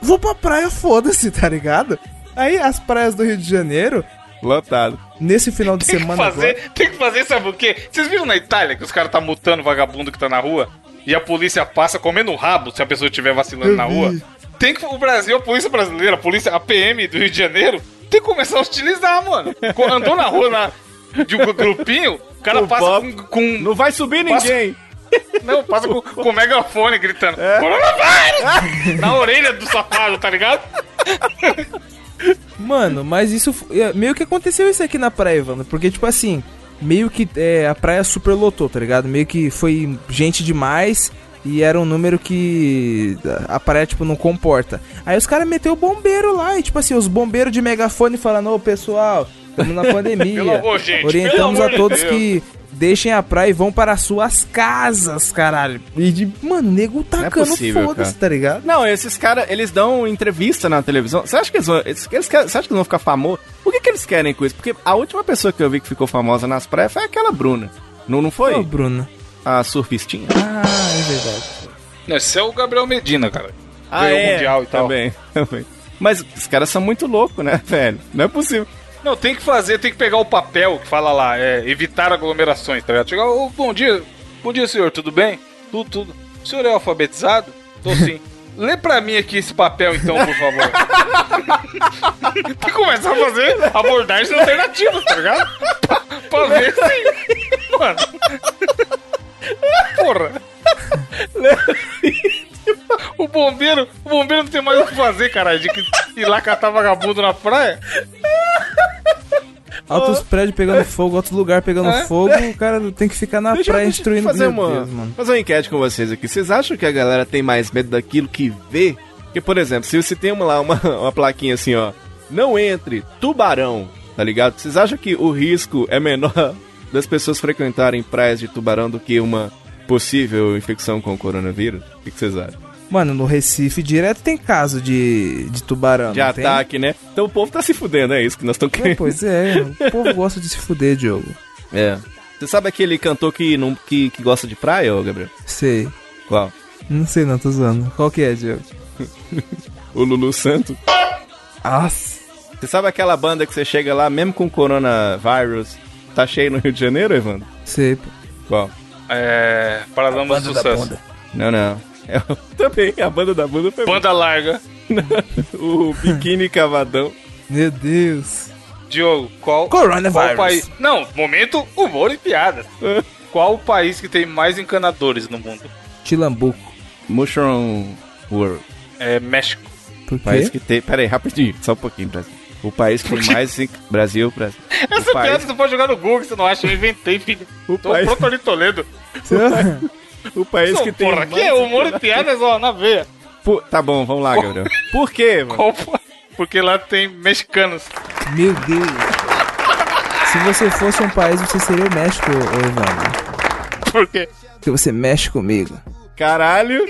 Vou pra praia, foda-se, [laughs] tá ligado? Aí as praias do Rio de Janeiro, Lotado. nesse final de Tem que semana fazer, agora. tem que fazer, sabe o quê? Vocês viram na Itália que os caras tá multando o vagabundo que tá na rua e a polícia passa comendo o rabo se a pessoa estiver vacilando Eu na vi. rua? Tem que o Brasil, a polícia brasileira, a polícia, a PM do Rio de Janeiro, tem que começar a utilizar, mano. Andou na rua na, de um grupinho, o cara O passa Bob- com, com- Não vai subir Passa- ninguém. não, passa com, com o megafone gritando É. Coronavírus! na orelha do safado, tá ligado? Mano, mas isso é, meio que aconteceu isso aqui na praia, Evandro. Porque, tipo assim, meio que é, a praia super lotou, tá ligado? Meio que foi gente demais e era um número que a praia, tipo, não comporta. Aí os caras meteu o bombeiro lá e, tipo assim, os bombeiros de megafone falando, ô pessoal, estamos na pandemia. [laughs] Pelo amor, gente, Orientamos pelo a de todos Deus." que deixem a praia e vão para suas casas, caralho. E de, mano, nego tacando possível, foda-se, tá ligado? Não, esses caras, eles dão entrevista na televisão. Você acha que eles vão, eles, eles você acha que eles vão ficar famosos? O que, que eles querem com isso? Porque a última pessoa que eu vi que ficou famosa nas praias foi aquela Bruna. Não, não foi? Ô, Bruno. A surfistinha? Ah, é verdade. Não, Esse é o Gabriel Medina, cara. Ah, Ganhou o Mundial e tal. Também, também. Mas os caras são muito loucos, né, velho? Não é possível. Não, tem que fazer, tem que pegar o papel que fala lá, é evitar aglomerações, tá ligado? Chegar, ô, bom dia, bom dia, senhor, tudo bem? Tudo, tudo. O senhor é alfabetizado? Tô sim. [laughs] Lê pra mim aqui esse papel, então, por favor. [laughs] tem que começar a fazer abordagens alternativas, tá ligado? Pra, pra ver se. Mano. Porra. O bombeiro, o bombeiro não tem mais o que fazer, caralho, de que ir lá catar vagabundo na praia. Altos prédios pegando [laughs] fogo, outros lugares pegando É? fogo, o cara tem que ficar na Deixa praia deixa eu instruindo fazer Meu uma, Deus, fazer uma enquete com vocês aqui. Vocês acham que a galera tem mais medo daquilo que vê? Porque, por exemplo, se você tem uma, lá uma, [laughs] uma plaquinha assim, ó, não entre, tubarão, tá ligado? Vocês acham que o risco é menor [laughs] das pessoas frequentarem praias de tubarão do que uma possível infecção com o coronavírus? O que vocês acham? Mano, no Recife direto tem caso de, de tubarão. De não tem? ataque, né? Então o povo tá se fudendo, é isso que nós estamos É, querendo. pois é, o povo [laughs] gosta de se fuder, Diogo. É. Você sabe aquele cantor que, não, que, que gosta de praia, ô Gabriel? Sei. Qual? Não sei não, tô zoando. Qual que é, Diogo? [laughs] O Lulu Santo. Nossa. Você sabe aquela banda que você chega lá, mesmo com coronavírus, tá cheio no Rio de Janeiro, Evandro? Sei, pô. Qual? É. Paralamas do Sucesso. Não, não. É, o- também, a banda da banda foi Banda larga. [laughs] o Biquíni Cavadão. Meu Deus. Diogo, qual. Coronavirus. Qual país. Não, momento humor e piada. [laughs] Qual o país que tem mais encanadores no mundo? Tilambuco. Mushroom World. É México. Por O país quê? que tem. Pera aí, rapidinho, só um pouquinho, Brasil. O país que mais. Brasil, Brasil. Essa O país, piada você pode jogar no Google, você não acha? Eu inventei, filho. o Tô país, pronto ali, Toledo. o país [laughs] Não, que tem. porra, aqui mais é humor e [laughs] piadas, ó, na veia. Pu- Tá bom, vamos lá, Gabriel. Por quê, mano? Qual pa- Porque lá tem mexicanos. Meu Deus. Se você fosse um país, você seria o México, ô Evandro. Por quê? Porque você mexe comigo. Caralho.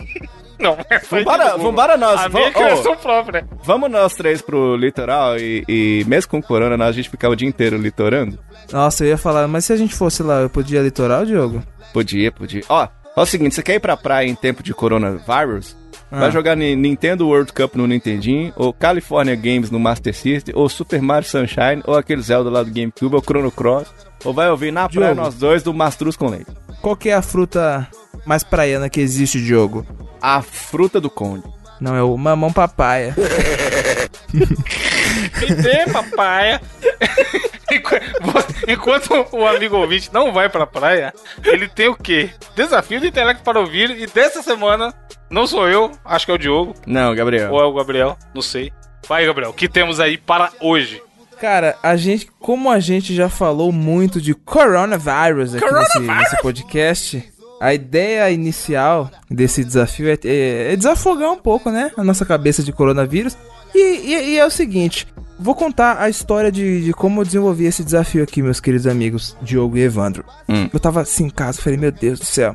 Não, é Vambora, vambora nós. A minha criação própria. vamos nós três pro litoral e, e mesmo com corona, nós, a gente ficar o dia inteiro litorando? Nossa, eu ia falar, mas se a gente fosse lá, eu podia ir litoral, Diogo? Podia, podia. Ó, é o seguinte, você quer ir pra praia em tempo de coronavírus? Ah. Vai jogar Ni- Nintendo World Cup no Nintendinho, ou California Games no Master System, ou Super Mario Sunshine, ou aquele Zelda lá do GameCube, ou Chrono Cross, ou vai ouvir na praia Diogo. nós dois do Mastruz com leite. Qual que é a fruta mais praiana que existe, Diogo? A fruta do conde. Não, é o mamão papaya. [laughs] Me dê, papaya. [laughs] Enqu- Enquanto o amigo ouvinte não vai pra praia, ele tem o quê? Desafio do intelecto para ouvir. E dessa semana, não sou eu, acho que é o Diogo, Não, Gabriel. ou é o Gabriel, não sei. Vai, Gabriel, o que temos aí para hoje? Cara, a gente, como a gente já falou muito de coronavirus aqui nesse, nesse podcast, a ideia inicial desse desafio é, é- é desafogar um pouco, né, a nossa cabeça de coronavírus. E, e- e é o seguinte, vou contar a história de, de como eu desenvolvi esse desafio aqui, meus queridos amigos Diogo e Evandro. Hum. Eu tava assim em casa, falei, meu Deus do céu,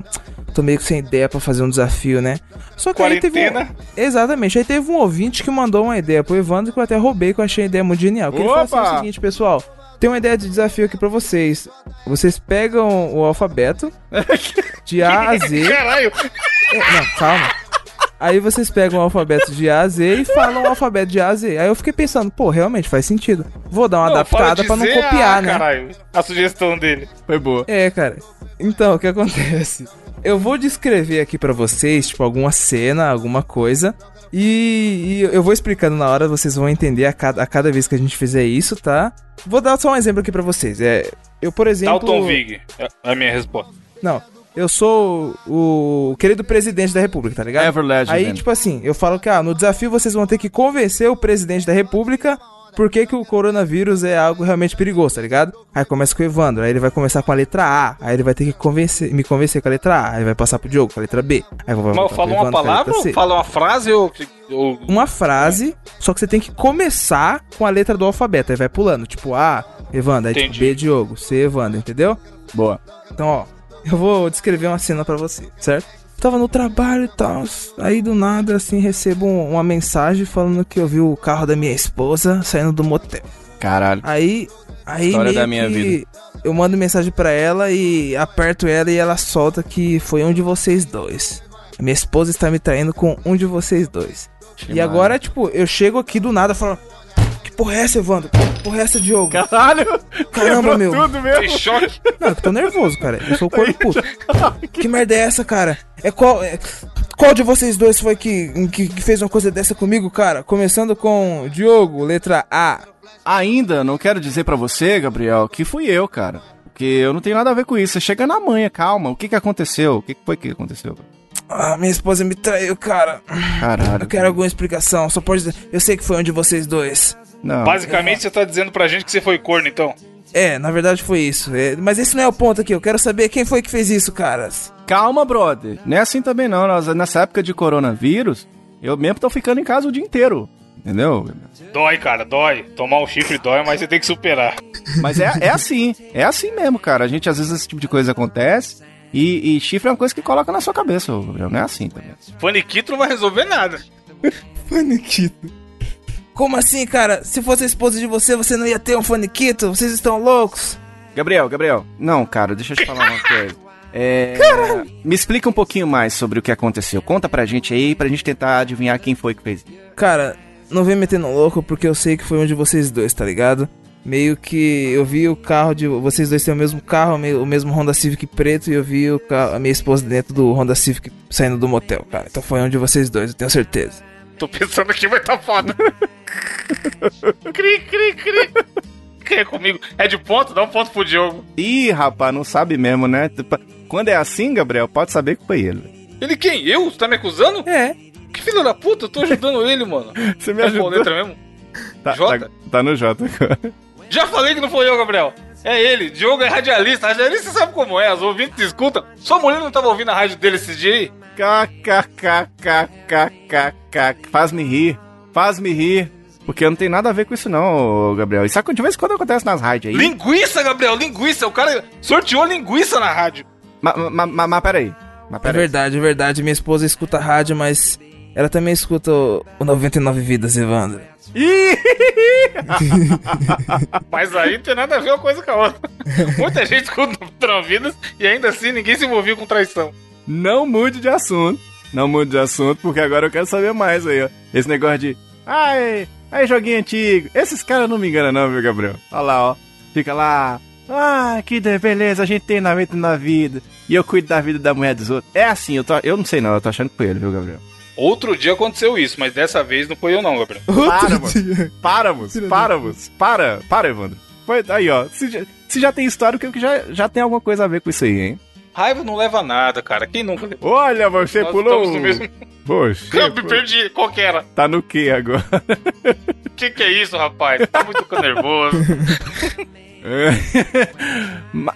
tô meio que sem ideia pra fazer um desafio, né? Só que aí teve um, Quarentena. Exatamente. Aí teve um ouvinte que mandou uma ideia pro Evandro que eu até roubei, que eu achei a ideia muito genial. Que ele falou assim, o seguinte, pessoal. Tem uma ideia de desafio aqui pra vocês. Vocês pegam o alfabeto [laughs] de A a Z. Caralho, É, não, calma. Aí vocês pegam o alfabeto de A a Z e falam o alfabeto de A a Z. Aí eu fiquei pensando, pô, realmente faz sentido. Vou dar uma Não, adaptada pra não copiar, ah, né? Caralho, a sugestão dele. Foi boa. É, cara. Então, o que acontece? Eu vou descrever aqui pra vocês, tipo, alguma cena, alguma coisa. E, e eu vou explicando na hora, vocês vão entender a cada, a cada vez que a gente fizer isso, tá? Vou dar só um exemplo aqui pra vocês. É, eu, por exemplo. Dalton Vig, é a minha resposta. Não, eu sou o, querido presidente da república, tá ligado? Ever Legend. Aí, tipo assim, eu falo que ah, no desafio vocês vão ter que convencer o presidente da república por que, que o coronavírus é algo realmente perigoso, tá ligado? Aí começa com o Evandro, aí ele vai começar com a letra A, aí ele vai ter que convencer, me convencer com a letra A, aí vai passar pro Diogo com a letra B. Aí vai Mas pro uma palavra falo uma frase ou... ou... Uma frase, só que você tem que começar com a letra do alfabeto, aí vai pulando, tipo A, Evandro, aí tipo. B, Diogo, C, Evandro, entendeu? Boa. Então, ó, eu vou descrever uma cena pra você, certo? Tava no trabalho e tal, aí do nada, assim, recebo um- uma mensagem falando que eu vi o carro da minha esposa saindo do motel. Caralho. Aí, aí História da minha vida. eu mando mensagem pra ela e aperto ela e ela solta que foi um de vocês dois. Minha esposa está me traindo com um de vocês dois. E agora, tipo, eu chego aqui do nada e falo... Porra é essa, Evandro? Porra é essa, Diogo? Caralho! Caramba, meu. Tudo Tem mesmo. choque. Não, eu tô nervoso, cara. Eu sou o corpo puto. Que merda é essa, cara? É qual. é- Qual de vocês dois foi que, que, que fez uma coisa dessa comigo, cara? Começando com Diogo, letra A. Ainda não quero dizer pra você, Gabriel, que fui eu, cara. Porque eu não tenho nada a ver com isso. Você chega na manhã, calma. O que que aconteceu? O que que foi que aconteceu? Ah, minha esposa me traiu, cara. Caralho. Eu quero alguma explicação. Só pode dizer. Eu sei que foi um de vocês dois. Não. Basicamente, você tá dizendo pra gente que você foi corno, então. É, na verdade foi isso. É, mas esse não é o ponto aqui. Eu quero saber quem foi que fez isso, caras. Calma, brother. Não é assim também não. Nós, nessa época de coronavírus, eu mesmo tô ficando em casa o dia inteiro. Entendeu? Dói, cara, dói. Tomar um chifre dói, mas você tem que superar. Mas é, é assim. É assim mesmo, cara. A gente, às vezes, esse tipo de coisa acontece. E, e chifre é uma coisa que coloca na sua cabeça. Não é assim também. Paniquito não vai resolver nada. [laughs] Faniquito. Como assim, cara? Se fosse a esposa de você, você não ia ter um faniquito? Vocês estão loucos? Gabriel, Gabriel. Não, cara, deixa eu te falar uma coisa. É, me explica um pouquinho mais sobre o que aconteceu. Conta pra gente aí, pra gente tentar adivinhar quem foi que fez. Cara, não vem metendo louco porque eu sei que foi um de vocês dois, tá ligado? meio que eu vi o carro de. Vocês dois têm o mesmo carro, o me- o mesmo Honda Civic preto, e eu vi o ca- a minha esposa dentro do Honda Civic saindo do motel, cara. Então foi um de vocês dois, eu tenho certeza. Tô pensando que vai tá foda. [laughs] [laughs] cri, cri, cri. Quem é comigo? É de ponto? Dá um ponto pro Diogo. Ih, rapaz, não sabe mesmo, né? Quando é assim, Gabriel, pode saber que foi ele. Ele quem? Eu? Você tá me acusando? É. Que filho da puta, eu tô ajudando ele, mano. [laughs] Você me É qual ajudou. letra mesmo? Tá, Jota? tá- tá no J agora. [laughs] Já falei que não foi eu, Gabriel. É ele. Diogo é radialista. Radialista sabe como é. Os ouvintes escutam. Sua mulher não tava ouvindo a rádio dele esses dias aí? KKKKKK. Faz-me rir. Faz-me rir. Porque não tem nada a ver com isso, não, Gabriel. Isso de vez em quando acontece nas rádios aí. Linguiça, Gabriel, linguiça. O cara sorteou linguiça na rádio. Mas ma, ma, ma, peraí. Mas É peraí. verdade, é verdade. Minha esposa escuta rádio, mas ela também escuta o, o 99 Vidas, Evandro. Ih! [laughs] Mas aí não tem nada a ver uma coisa com a outra. [laughs] Muita gente escuta Vidas e ainda assim ninguém se envolveu com traição. Não mude de assunto. Não mude de assunto, porque agora eu quero saber mais aí, ó. Esse negócio de. Ai, ai, joguinho antigo. Esses caras não me enganam, não, viu, Gabriel? Olha lá, ó. Fica lá. Ah, que beleza, a gente tem na vida na vida. E eu cuido da vida da mulher dos outros. É assim, eu, tô, eu não sei não, eu tô achando que foi ele, viu, Gabriel? Outro dia aconteceu isso, mas dessa vez não foi eu não, Gabriel. Para, mano. Para, moço. Para, moço. Para, para, Evandro. Foi, aí, ó. Se já, se já tem história, que já, já tem alguma coisa a ver com isso aí, hein? Raiva não leva a nada, cara. Quem nunca... Olha, você Nós pulou. estamos no mesmo... Poxa. Eu me perdi. Qual que era? Tá no que agora? O [laughs] que, que é isso, rapaz? Tá muito nervoso. [laughs]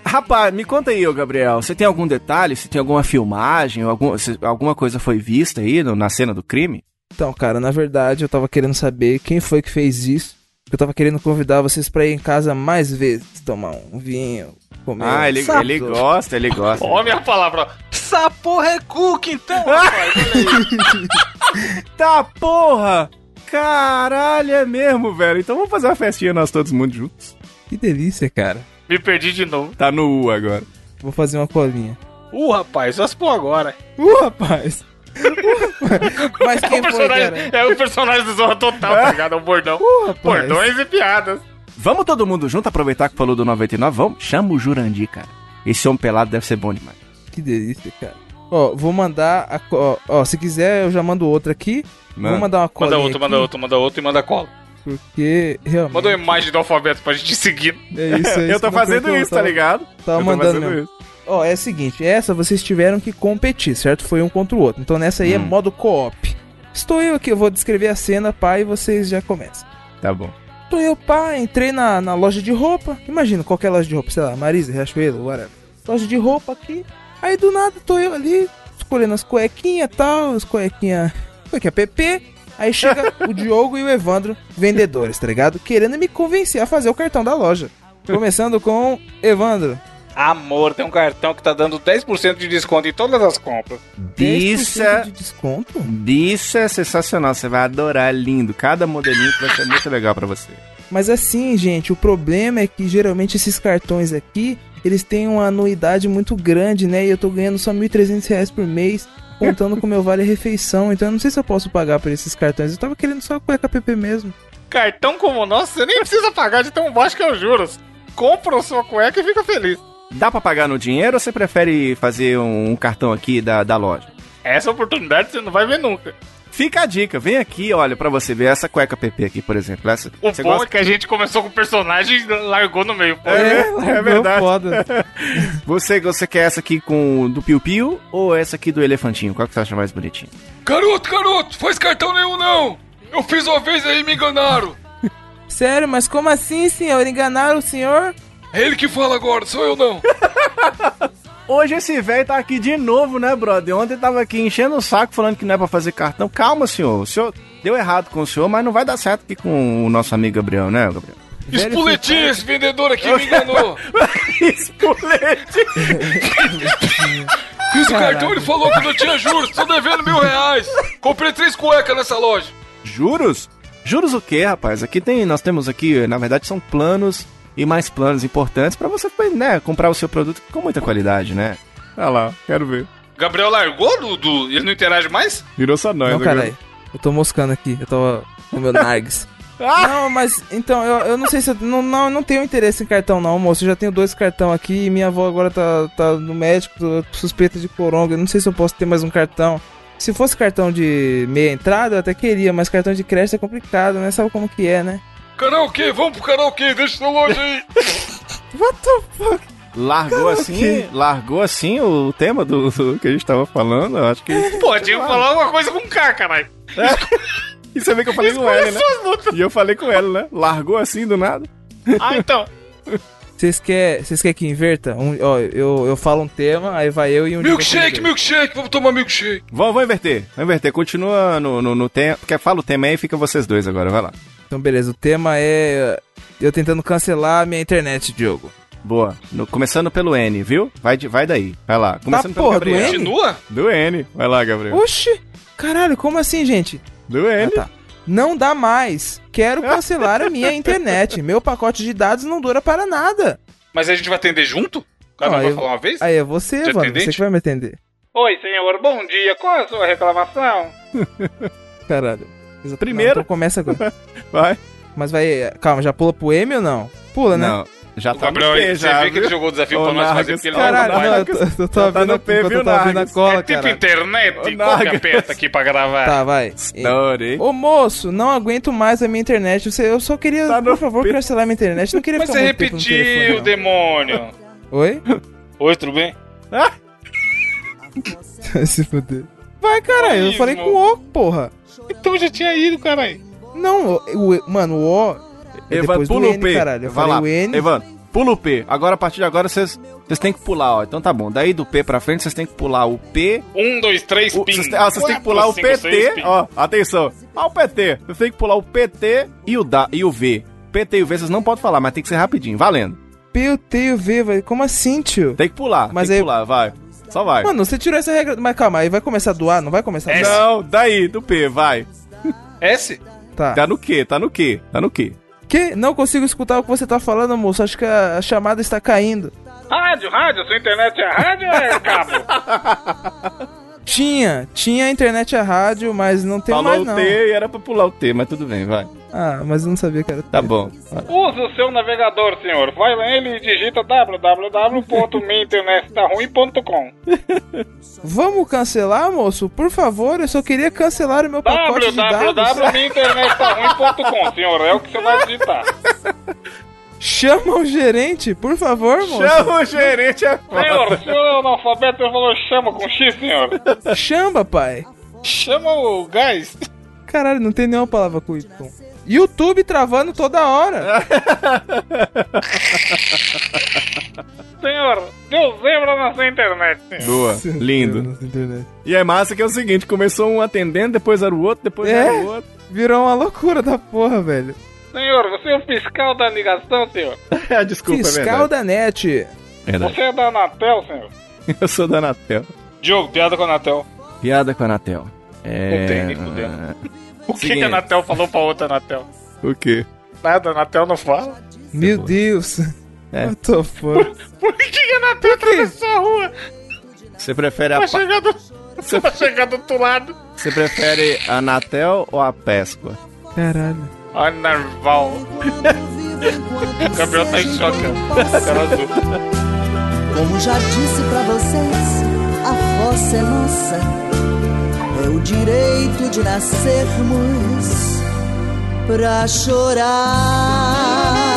Rapaz, me conta aí, ô Gabriel. Você tem algum detalhe? Se tem alguma filmagem? Algum, se alguma coisa foi vista aí no- na cena do crime? Então, cara, na verdade eu tava querendo saber quem foi que fez isso. Eu tava querendo convidar vocês pra ir em casa mais vezes, tomar um vinho, comer. Ah, um ele, sapo. ele gosta, ele gosta. Ó, minha palavra. ó. Essa porra é cookie, então, [laughs] rapaz. Olha aí. [laughs] Tá, porra! Caralho, é mesmo, velho. Então vamos fazer uma festinha nós todos muito juntos. Que delícia, cara. Me perdi de novo. Tá no U agora. Vou fazer uma colinha. Uh, rapaz, só se pôr agora. Uh, rapaz. Mas É quem o, foi, cara? é o personagem do Zorra Total, tá ligado? É o bordão. Uh, rapaz. Bordões e piadas. Vamos todo mundo junto aproveitar que falou do 99? Vamos? Chama o Jurandir, cara. Esse homem pelado deve ser bom demais. Que delícia, cara. Ó, vou mandar a. Ó, ó, se quiser eu já mando outra aqui. Manda. Vou mandar uma colinha Manda outro, aqui, manda outro, manda outro e manda cola. Porque realmente. Manda uma imagem do alfabeto pra gente seguir. É isso, é [laughs] eu isso tô que eu fazendo isso, tá ligado? Tava eu tô mandando fazendo mesmo. isso. Ó, é o seguinte, essa vocês tiveram que competir, certo? Foi um contra o outro. Então nessa aí é Hum. modo co-op. Estou eu aqui, eu vou descrever a cena, pá, e vocês já começam. Tá bom. Estou eu, pá, entrei na, na loja de roupa. Imagina, qualquer loja de roupa, sei lá, Marisa, Riachuelo, whatever. Loja de roupa aqui. Aí do nada tô eu ali, escolhendo as cuequinhas e tal, as cuequinhas. Cuequinha PP. Aí chega [laughs] o Diogo e o Evandro, vendedores, tá ligado? Querendo me convencer a fazer o cartão da loja. [laughs] Começando com Evandro. Amor, tem um cartão que tá dando 10% de desconto em todas as compras. 10% Isso é, de desconto? isso é sensacional. Você vai adorar, é lindo. Cada modelinho vai ser muito legal pra você. Mas assim, gente, o problema é que geralmente esses cartões aqui, eles têm uma anuidade muito grande, né? E eu tô ganhando só 1.300 reais por mês, contando com o meu vale refeição. Então eu não sei se eu posso pagar por esses cartões. Eu tava querendo só a cueca PP mesmo. Cartão como o nosso, você nem precisa pagar de tão baixo que os juros. Compra a sua cueca e fica feliz. Dá pra pagar no dinheiro ou você prefere fazer um, cartão aqui da, da loja? Essa oportunidade você não vai ver nunca. Fica a dica, vem aqui, olha, pra você ver essa cueca PP aqui, por exemplo. Essa, O bom gosta- é que a gente começou com o personagem e largou no meio. Pô. É, é largou verdade. Foda. [laughs] Você, você quer essa aqui com do Piu Piu ou essa aqui do elefantinho? Qual que você acha mais bonitinho? Garoto, garoto, faz cartão nenhum não. Eu fiz uma vez aí e me enganaram. [laughs] Sério, mas como assim, senhor? Enganaram o senhor? É ele que fala agora, sou eu não. [laughs] Hoje esse velho tá aqui de novo, né, brother? Ontem tava aqui enchendo o saco falando que não é pra fazer cartão. Calma, senhor. O senhor deu errado com o senhor, mas não vai dar certo aqui com o nosso amigo Gabriel, né, Gabriel? Espoletinho, esse vendedor aqui me enganou. [laughs] Espolete! Fiz o cartão, ele falou que não tinha juros, tô devendo mil reais. Comprei três cuecas nessa loja. Juros? Juros o quê, rapaz? Aqui tem, nós temos aqui, na verdade, são planos e mais planos importantes pra você, né, comprar o seu produto com muita qualidade, né? Olha lá, quero ver. Gabriel largou do, do- Ele não interage mais? Virou só nós Não, caralho. Eu tô moscando aqui. Eu tô com o meu Nargs. [laughs] Não, mas então, eu, eu não sei se eu. Não, não, eu não tenho interesse em cartão, não, moço. Eu já tenho dois cartão aqui e minha avó agora tá, tá no médico, suspeita de coronga. Eu não sei se eu posso ter mais um cartão. Se fosse cartão de meia entrada, eu até queria, mas cartão de crédito é complicado, né? Sabe como que é, né? Karaokê, vamos pro karaokê, deixa seu longe aí. [laughs] What the fuck? Largou assim, largou assim o tema do, do que a gente tava falando, eu acho que... Pô, tinha que falar alguma coisa com K, caralho. E você vê que eu falei com ela, né? E eu falei com ela, né? Largou assim do nada. Ah, então. [laughs] Vocês querem vocês quer que inverta? Um, ó, eu, eu falo um tema, aí vai eu e um Milkshake, milkshake, vamos tomar milkshake. Vamos, vamos inverter, vamos inverter. Continua no, no, no tema, porque fala o tema aí e fica vocês dois agora, vai lá. Então, beleza. O tema é eu tentando cancelar a minha internet, Diogo. Boa. No- começando pelo N, viu? Vai, de- vai daí, vai lá. Começando pelo porra, do Gabriel. N? Continua? Do N. Vai lá, Gabriel. Oxi! Caralho, como assim, gente? Do Ah, N. tá. Não dá mais. Quero cancelar a minha internet. Meu pacote de dados não dura para nada. Mas a gente vai atender junto? Cada um vai eu- falar uma vez? Aí é você, De mano. atendente? Você que vai me atender. Oi, senhor, bom dia. Qual é a sua reclamação? [laughs] Caralho. Exato. Primeiro. Não, então começa agora. [laughs] Vai. Mas vai. Calma, já pula pro M ou não? Pula, né? Não, já O tá Gabriel, no P você já, vê que ele viu? jogou o desafio Ô, pra nós fazer Nargas, porque ele Caralho, não não, eu tô, eu tô Já tá abrindo no P, viu, eu tô abrindo a cola, É tipo cara. internet? Qual que Nargas. aperta aqui pra gravar? Tá, vai. Estourei. Ô moço, não aguento mais a minha internet. Você, eu só queria, Tá por favor, P. cancelar minha internet. Não queria Mas ficar você muito tempo no telefone, repetiu, não. demônio. Oi? Oi, tudo bem? Se [laughs] fuder. Vai, caralho, eu falei com o, porra. Então já tinha ido, caralho. Não, o, o- mano, o O. é Evan, depois do pula o N, P. caralho. Eu Vai falei lá. o N. Evan, pula o P. Agora, a partir de agora, vocês vocês têm que pular, ó. Então tá bom. Daí do P pra frente, vocês têm que pular o P. Um, dois, três, O, pim. vocês, ah, vocês têm que pular o cinco, PT. seis. Ó, atenção. Ah, o PT. Vocês têm que pular o PT e o, da, e o V. PT e o V vocês não podem falar, mas tem que ser rapidinho. Valendo. P, o T e o V, velho. Como assim, tio? Tem que pular. Mas tem aí- que pular, vai. Só vai. Mano, você tirou essa regra. Mas calma, aí vai começar do A, não vai começar do A? Não, daí, do P, vai. S? Tá. Tá no quê? Tá no quê? Tá no quê? Que? Não consigo escutar o que você tá falando, moço. Acho que a, a chamada está caindo. Rádio, rádio. Sua internet é rádio ou é cabo? [laughs] Tinha, tinha internet a rádio, mas não tem Falou mais o não. T e era pra pular o T, mas tudo bem, vai. Ah, mas eu não sabia que era Tá bom. Vai. Use o seu navegador, senhor. Vai nele e digita www.minternettaruim.com [laughs] Vamos cancelar, moço? Por favor, eu só queria cancelar o meu pacote de dados. www.minternettaruim.com, senhor. É o que você vai digitar. [laughs] Chama o gerente, por favor, moço. Chama o gerente a Senhor, o senhor é analfabeto, você falou chama com X, senhor. Chama, pai. Chama o gás. Caralho, não tem nenhuma palavra com Y. YouTube travando toda hora. [laughs] Senhor, Deus lembra na sua internet. senhor. Boa, lindo. Internet. E é massa que é o seguinte, começou um atendendo, depois era o outro, depois É? era o outro. Virou uma loucura da porra, velho. Senhor, você é o fiscal da ligação, senhor? [laughs] Ah, Desculpa, é Fiscal verdade. da net. verdade. Você é da Anatel, senhor? [laughs] Eu sou da Anatel. Diogo, piada com a Anatel. Piada com a Anatel. É... Não tem, nem fudendo. [laughs] O que, que a Anatel falou pra outra Anatel? O quê? Nada, a Anatel não fala. Meu Deus. É. What the fuck? Por que, que a Anatel atravessou a rua Você prefere a, pra chegar do, pra chegar do outro lado? Você prefere a Anatel ou a Páscoa? Caralho. A Narval. [laughs] O Gabriel tá em choque, ó. Cara azul. Como já disse pra vocês, a força é nossa. É o direito de nascermos pra chorar.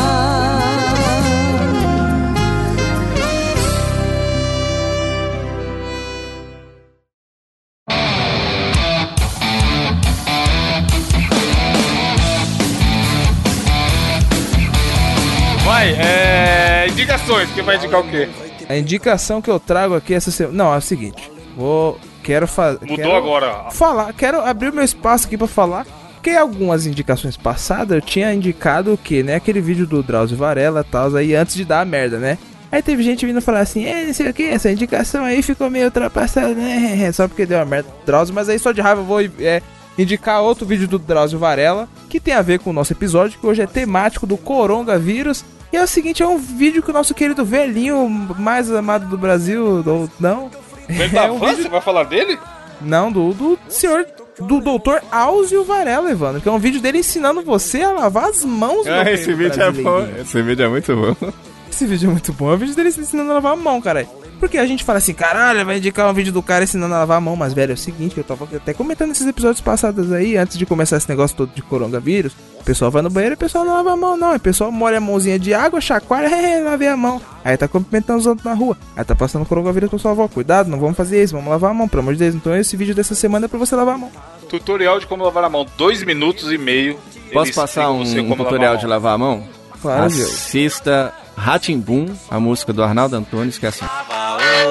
Vai, é. Indicações, quem vai indicar o quê? A indicação que eu trago aqui essa semana. Não, é o seguinte. Vou. Quero fazer. Mudou agora. Falar. Quero abrir o meu espaço aqui pra falar. Porque algumas indicações passadas eu tinha indicado o que, né? Aquele vídeo do Drauzio Varela e tal, aí antes de dar a merda, né? Aí teve gente vindo falar assim, é, não sei o que, essa indicação aí ficou meio ultrapassada, né? [laughs] Só porque deu uma merda do Drauzio, mas aí só de raiva eu vou é, indicar outro vídeo do Drauzio Varela, que tem a ver com o nosso episódio, que hoje é temático do coronavírus. E é o seguinte, é um vídeo que o nosso querido velhinho mais amado do Brasil, ou não? Ele da [laughs] É um vídeo- você vai falar dele? Não, do, do senhor do Dr. Áuzio Varela, Evandro, que é um vídeo dele ensinando você a lavar as mãos. Ah, esse vídeo é bom. Esse vídeo é muito bom. Esse vídeo é muito bom. É o vídeo dele ensinando a lavar a mão, cara. Porque a gente fala assim, caralho, vai indicar um vídeo do cara ensinando a lavar a mão. Mas, velho, é o seguinte, eu tava até comentando nesses episódios passados aí, antes de começar esse negócio todo de coronavírus. O pessoal vai no banheiro e o pessoal não lava a mão, não. O pessoal molha a mãozinha de água, chacoalha, [laughs] é, lavei a mão. Aí tá cumprimentando os outros na rua. Aí tá passando coronavírus pro pessoal, ó, cuidado, não vamos fazer isso, vamos lavar a mão, pelo amor de Deus. Então esse vídeo dessa semana é pra você lavar a mão. Tutorial de como lavar a mão, dois minutos e meio. Posso passar um, um como lavar tutorial a de lavar a mão? Claro. Assista Ratimbum, a música do Arnaldo Antunes, que é assim.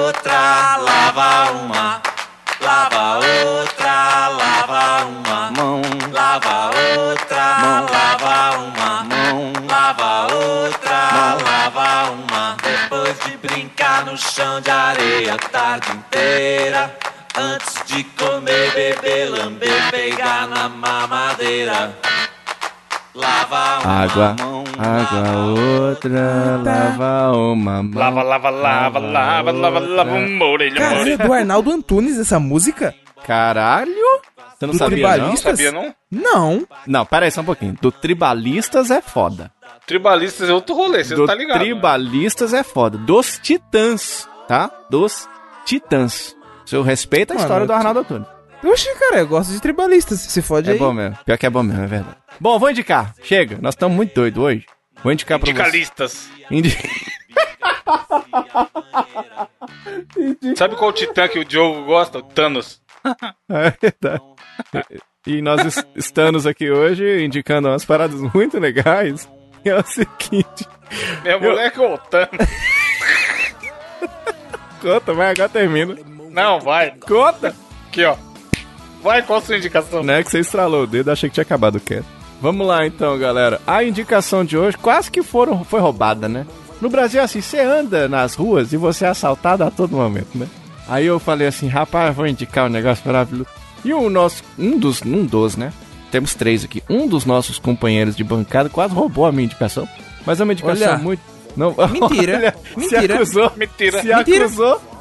outra, lava uma, lava outra, lava uma mão, lava outra, lava uma mão, lava outra, lava uma. Depois de brincar no chão de areia a tarde inteira, antes de comer, beber, lamber, pegar na mamadeira. Lava uma Água, mão, água, outra, lava uma mão. Lava, lava, lava, lava, lava, lava, uma orelha, uma Cara, é orelha. do Arnaldo Antunes essa música? Caralho! Você não Do sabia, não? Tribalistas? Sabia não? Não. Não, pera aí só um pouquinho. Do Tribalistas é foda. Tribalistas é outro rolê, você Do tá ligado. né? Tribalistas é foda. Dos Titãs, tá? Dos Titãs. Você respeita a Mano, história do eu- Arnaldo Antunes. Oxi, cara, eu gosto de tribalistas. Se fode É aí. bom mesmo. Pior que é bom mesmo, é verdade. Bom, vou indicar. Chega, nós estamos muito doidos hoje. Vou indicar pra você. Indicalistas. Indi... Sabe qual titã que o Diogo gosta? O Thanos. É verdade. E nós es- estamos aqui hoje indicando umas paradas muito legais. E é o seguinte. Minha mulher que é o Thanos. Conta, vai, agora termina. Não, vai. Conta! Aqui, ó. Vai, qual a sua indicação? Não é que você estralou o dedo, achei que tinha acabado o cast. Vamos lá então, galera. A indicação de hoje quase que foram, foi roubada, né? No Brasil, assim, você anda nas ruas e você é assaltado a todo momento, né? Aí eu falei assim, rapaz, vou indicar um negócio maravilhoso. E o nosso, um dos, um dos, né? Temos três aqui. Um dos nossos companheiros de bancada quase roubou a minha indicação. Mas é uma indicação Olha. muito... Não, [laughs] Mentira. olha, Mentira. Se acusou, Mentira. se Mentira.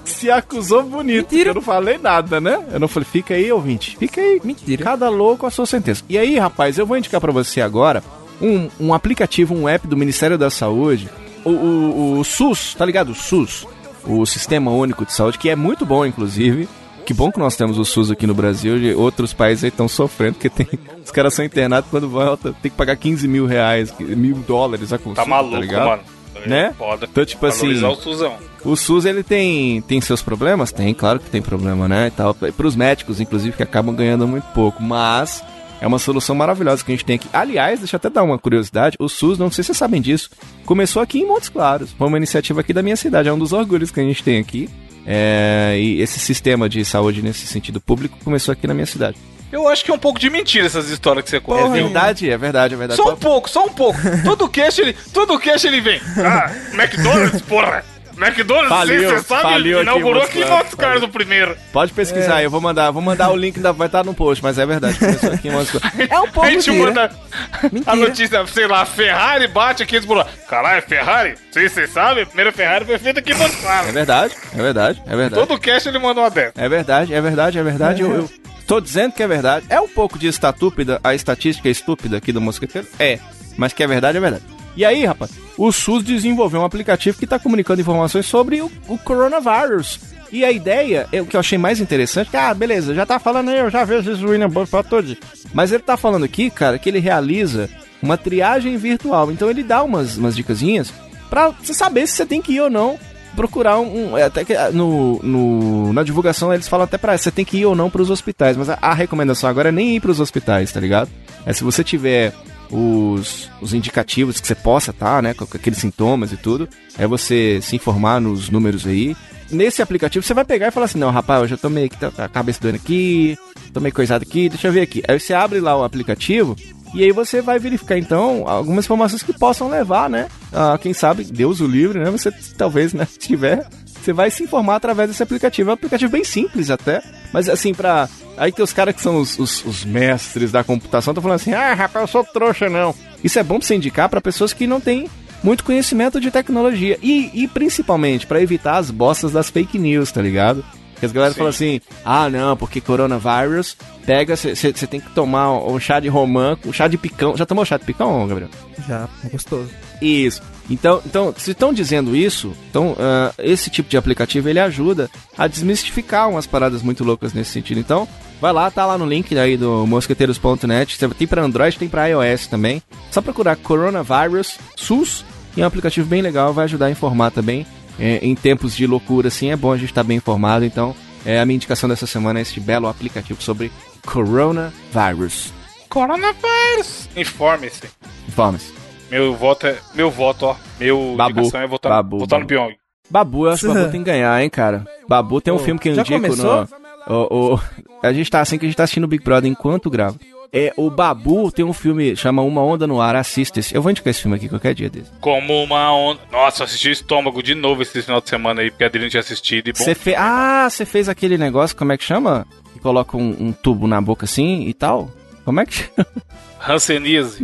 Se acusou bonito. Mentira. Eu não falei nada, né? Eu não falei, fica aí, ouvinte. Fica aí. Mentira. Cada louco a sua sentença. E aí, rapaz, eu vou indicar pra você agora um, um aplicativo, um app do Ministério da Saúde. O, o, o SUS, tá ligado? O SUS, o Sistema Único de Saúde, que é muito bom, inclusive. Que bom que nós temos o SUS aqui no Brasil e outros países aí estão sofrendo, porque tem, os caras são internados quando volta, tem que pagar 15 mil reais, mil dólares a consulta, Tá maluco, ligado? mano. Né? Foda. Então, tipo assim, Valorizar o Suzão. o SUS ele tem, tem seus problemas? Tem, claro que tem problema, né? E tal. Para os médicos, inclusive, que acabam ganhando muito pouco. Mas é uma solução maravilhosa que a gente tem aqui. Aliás, deixa eu até dar uma curiosidade: o SUS, não sei se vocês sabem disso, começou aqui em Montes Claros. Foi uma iniciativa aqui da minha cidade. É um dos orgulhos que a gente tem aqui. É, e esse sistema de saúde nesse sentido público começou aqui na minha cidade. Eu acho que é um pouco de mentira essas histórias que você conta. É verdade, é verdade, é verdade. Só um pouco, só um pouco. [laughs] Todo cash ele, todo cash ele vem. Ah, McDonald's, porra. McDonald's, Faliu, você sabe, faliu inaugurou aqui em Montes Claros o primeiro. Pode pesquisar, eu vou mandar, vou mandar o link, da, vai estar no post, mas é verdade. Começou aqui em Montes Claros. [laughs] É um pouco A gente mentira. manda a notícia, sei lá, Ferrari bate aqui e eles Caralho, Ferrari? Sei se você sabe, a primeira Ferrari foi feita aqui em Montes É Claros. verdade, é verdade, é verdade. Todo cash ele manda uma dessa. É verdade, é verdade, é verdade. Eu, eu tô dizendo que é verdade. É um pouco de estatúpida, a estatística estúpida aqui do Mosqueteiro? É. Mas que é verdade, é verdade. E aí, rapaz, o SUS desenvolveu um aplicativo que tá comunicando informações sobre o, o coronavírus. E a ideia, é o que eu achei mais interessante, que, ah, beleza, já tá falando aí, eu já vejo isso William pra todos. Mas ele tá falando aqui, cara, que ele realiza uma triagem virtual. Então ele dá umas, umas dicasinhas pra você saber se você tem que ir ou não procurar um. é, até que ah, no, no- na divulgação eles falam até pra você tem que ir ou não pros hospitais, mas a, a recomendação agora é nem ir pros hospitais, tá ligado? É se você tiver os, os indicativos que você possa estar, né, com aqueles sintomas e tudo, é você se informar nos números aí. Nesse aplicativo você vai pegar e falar assim: não, rapaz, eu já tomei aqui, tá tá a cabeça doendo aqui, tomei coisado aqui, deixa eu ver aqui. Aí você abre lá o aplicativo e aí você vai verificar então algumas informações que possam levar, né? A, quem sabe, Deus o livre, né? Você talvez, né, [laughs] tiver, você vai se informar através desse aplicativo. É um aplicativo bem simples até, mas assim, pra. Aí tem os caras que são os, os- os mestres da computação, estão falando assim: ah, rapaz, eu sou trouxa, não. Isso é bom pra você indicar pra pessoas que não têm muito conhecimento de tecnologia e, e principalmente pra evitar as bostas das fake news, tá ligado? Porque as galera falam assim, ah não, porque coronavírus, pega, você tem que tomar um chá de romã, um chá de picão. Já tomou chá de picão, Gabriel? Já, gostoso. Isso. Então, então se estão dizendo isso, então ah, esse tipo de aplicativo ele ajuda a desmistificar umas paradas muito loucas nesse sentido. Então, vai lá, tá lá no link aí do mosqueteiros.net. Tem para Android, tem para iOS também. Só procurar Coronavirus SUS e é um aplicativo bem legal, vai ajudar a informar também. É, em tempos de loucura, assim, é bom a gente estar bem informado. Então, é, a minha indicação dessa semana é este belo aplicativo sobre Coronavirus. Coronavírus! Informe-se. Informe-se. Meu voto é. Meu voto, ó. Meu Babu. indicação é votar, Babu, votar no Babu. Pyong. Babu, eu acho que o Babu [laughs] tem que ganhar, hein, cara. Babu tem um filme que eu já indico começou? no. O, o- a gente tá assim que a gente tá assistindo o Big Brother enquanto grava. É, o Babu tem um filme, chama Uma Onda no Ar, assista esse. Eu vou indicar esse filme aqui qualquer dia desse. Como uma onda. Nossa, assisti o estômago de novo esse final de semana aí, porque a Adriana tinha assistido e bom. Fez. Ah, você fez aquele negócio, como é que chama? Que coloca um, um tubo na boca assim e tal? Como é que chama? [laughs] Hanseníase.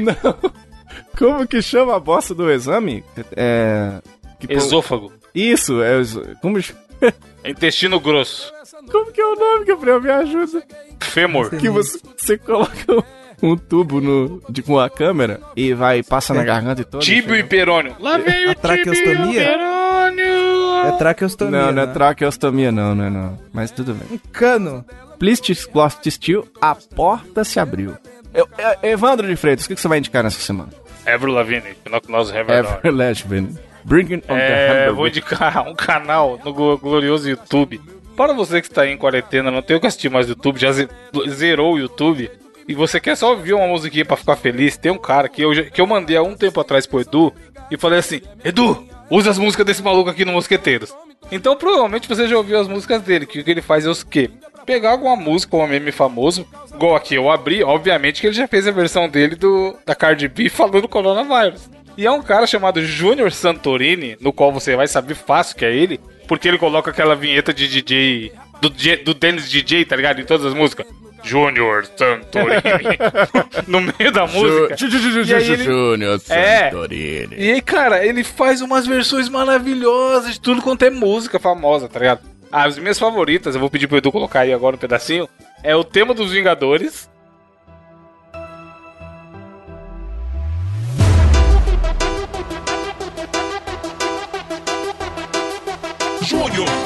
Como que chama a bosta do exame? É. que pô- Esôfago. Isso, é. Como, [laughs] Intestino grosso. como que é o nome, Gabriel? Me ajuda. Fêmur. Que você, você coloca um tubo no, de, com a câmera e vai, passa na garganta e todo. Tíbio e perônio. Lá vem o tíbio e perônio. É traqueostomia. Não, não é né? traqueostomia, não, não é não. Mas tudo bem. Um cano. Plistis Steel, a porta se abriu. Eu, eu- Evandro de Freitas, o que que você vai indicar nessa semana? Avril Lavigne, Knock Nose Heaven. Ever Lashman. Bring it on the É, vou indicar [laughs] um canal no glo- glorioso YouTube. Para você que está aí em quarentena, não tem o que assistir mais do YouTube, já ze- zerou o YouTube, e você quer só ouvir uma musiquinha pra ficar feliz, tem um cara que eu, que eu mandei há um tempo atrás pro Edu, e falei assim, Edu, usa as músicas desse maluco aqui no Mosqueteiros. Então provavelmente você já ouviu as músicas dele, que o que ele faz é o quê? Pegar alguma música, um meme famoso, igual aqui eu abri, obviamente que ele já fez a versão dele do da Cardi B falando [laughs] do coronavírus. E é um cara chamado Júnior Santorini, no qual você vai saber fácil que é ele, porque ele coloca aquela vinheta de DJ, do, do Dennis DJ, tá ligado? Em todas as músicas. Júnior Santorini. [laughs] no meio da música. Júnior É. Santorini. E aí, cara, ele faz umas versões maravilhosas de tudo quanto é música famosa, tá ligado? As minhas favoritas, eu vou pedir pro Edu colocar aí agora um pedacinho, é o tema dos Vingadores.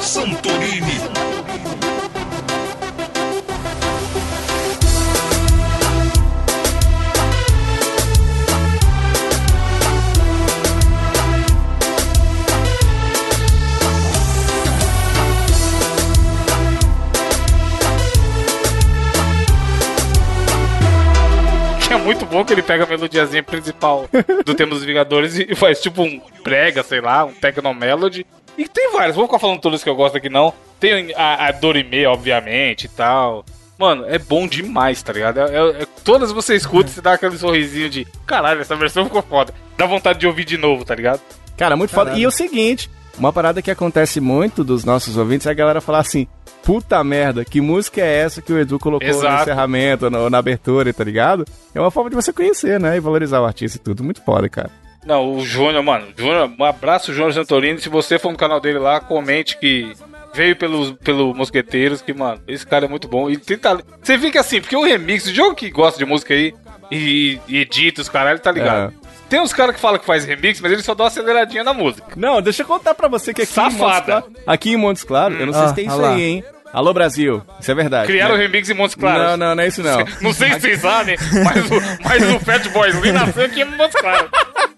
Santorini. É muito bom que ele pega a melodiazinha principal do tema dos Vingadores e faz tipo um prega, sei lá, um techno melody. E tem vários, vou ficar falando todos que eu gosto aqui não. Tem a, a Dorime, obviamente e tal. Mano, é bom demais, tá ligado? É, é- é- todas você escuta e você dá aquele sorrisinho de caralho, essa versão ficou foda. Dá vontade de ouvir de novo, tá ligado? Cara, muito foda. E é o seguinte, uma parada que acontece muito dos nossos ouvintes é a galera falar assim, puta merda, que música é essa que o Edu colocou no Exato. encerramento, ou na abertura, tá ligado? É uma forma de você conhecer, né? E valorizar o artista e tudo. Muito foda, cara. Não, o Júnior, mano, Júnior, um abraço, Júnior Santorini. Se você for no canal dele lá, comente que veio pelos, pelo Mosqueteiros, que, mano, esse cara é muito bom. E tem talento. Você fica assim, porque o remix, o jogo que gosta de música aí e, e edita os caralho, tá ligado? É. Tem uns caras que falam que faz remix, mas eles só dão uma aceleradinha na música. Não, deixa eu contar pra você que aqui em Montes Safada. Claros, aqui em Montes Claros, eu não sei Ah, se tem isso lá. aí, hein? Alô, Brasil. Isso é verdade. Criaram o né? remix em Montes Claros. Não, não, não é isso não. [laughs] Não sei se vocês sabem, mas o, mas o Fat Boy Slim nasceu aqui em Montes Claros.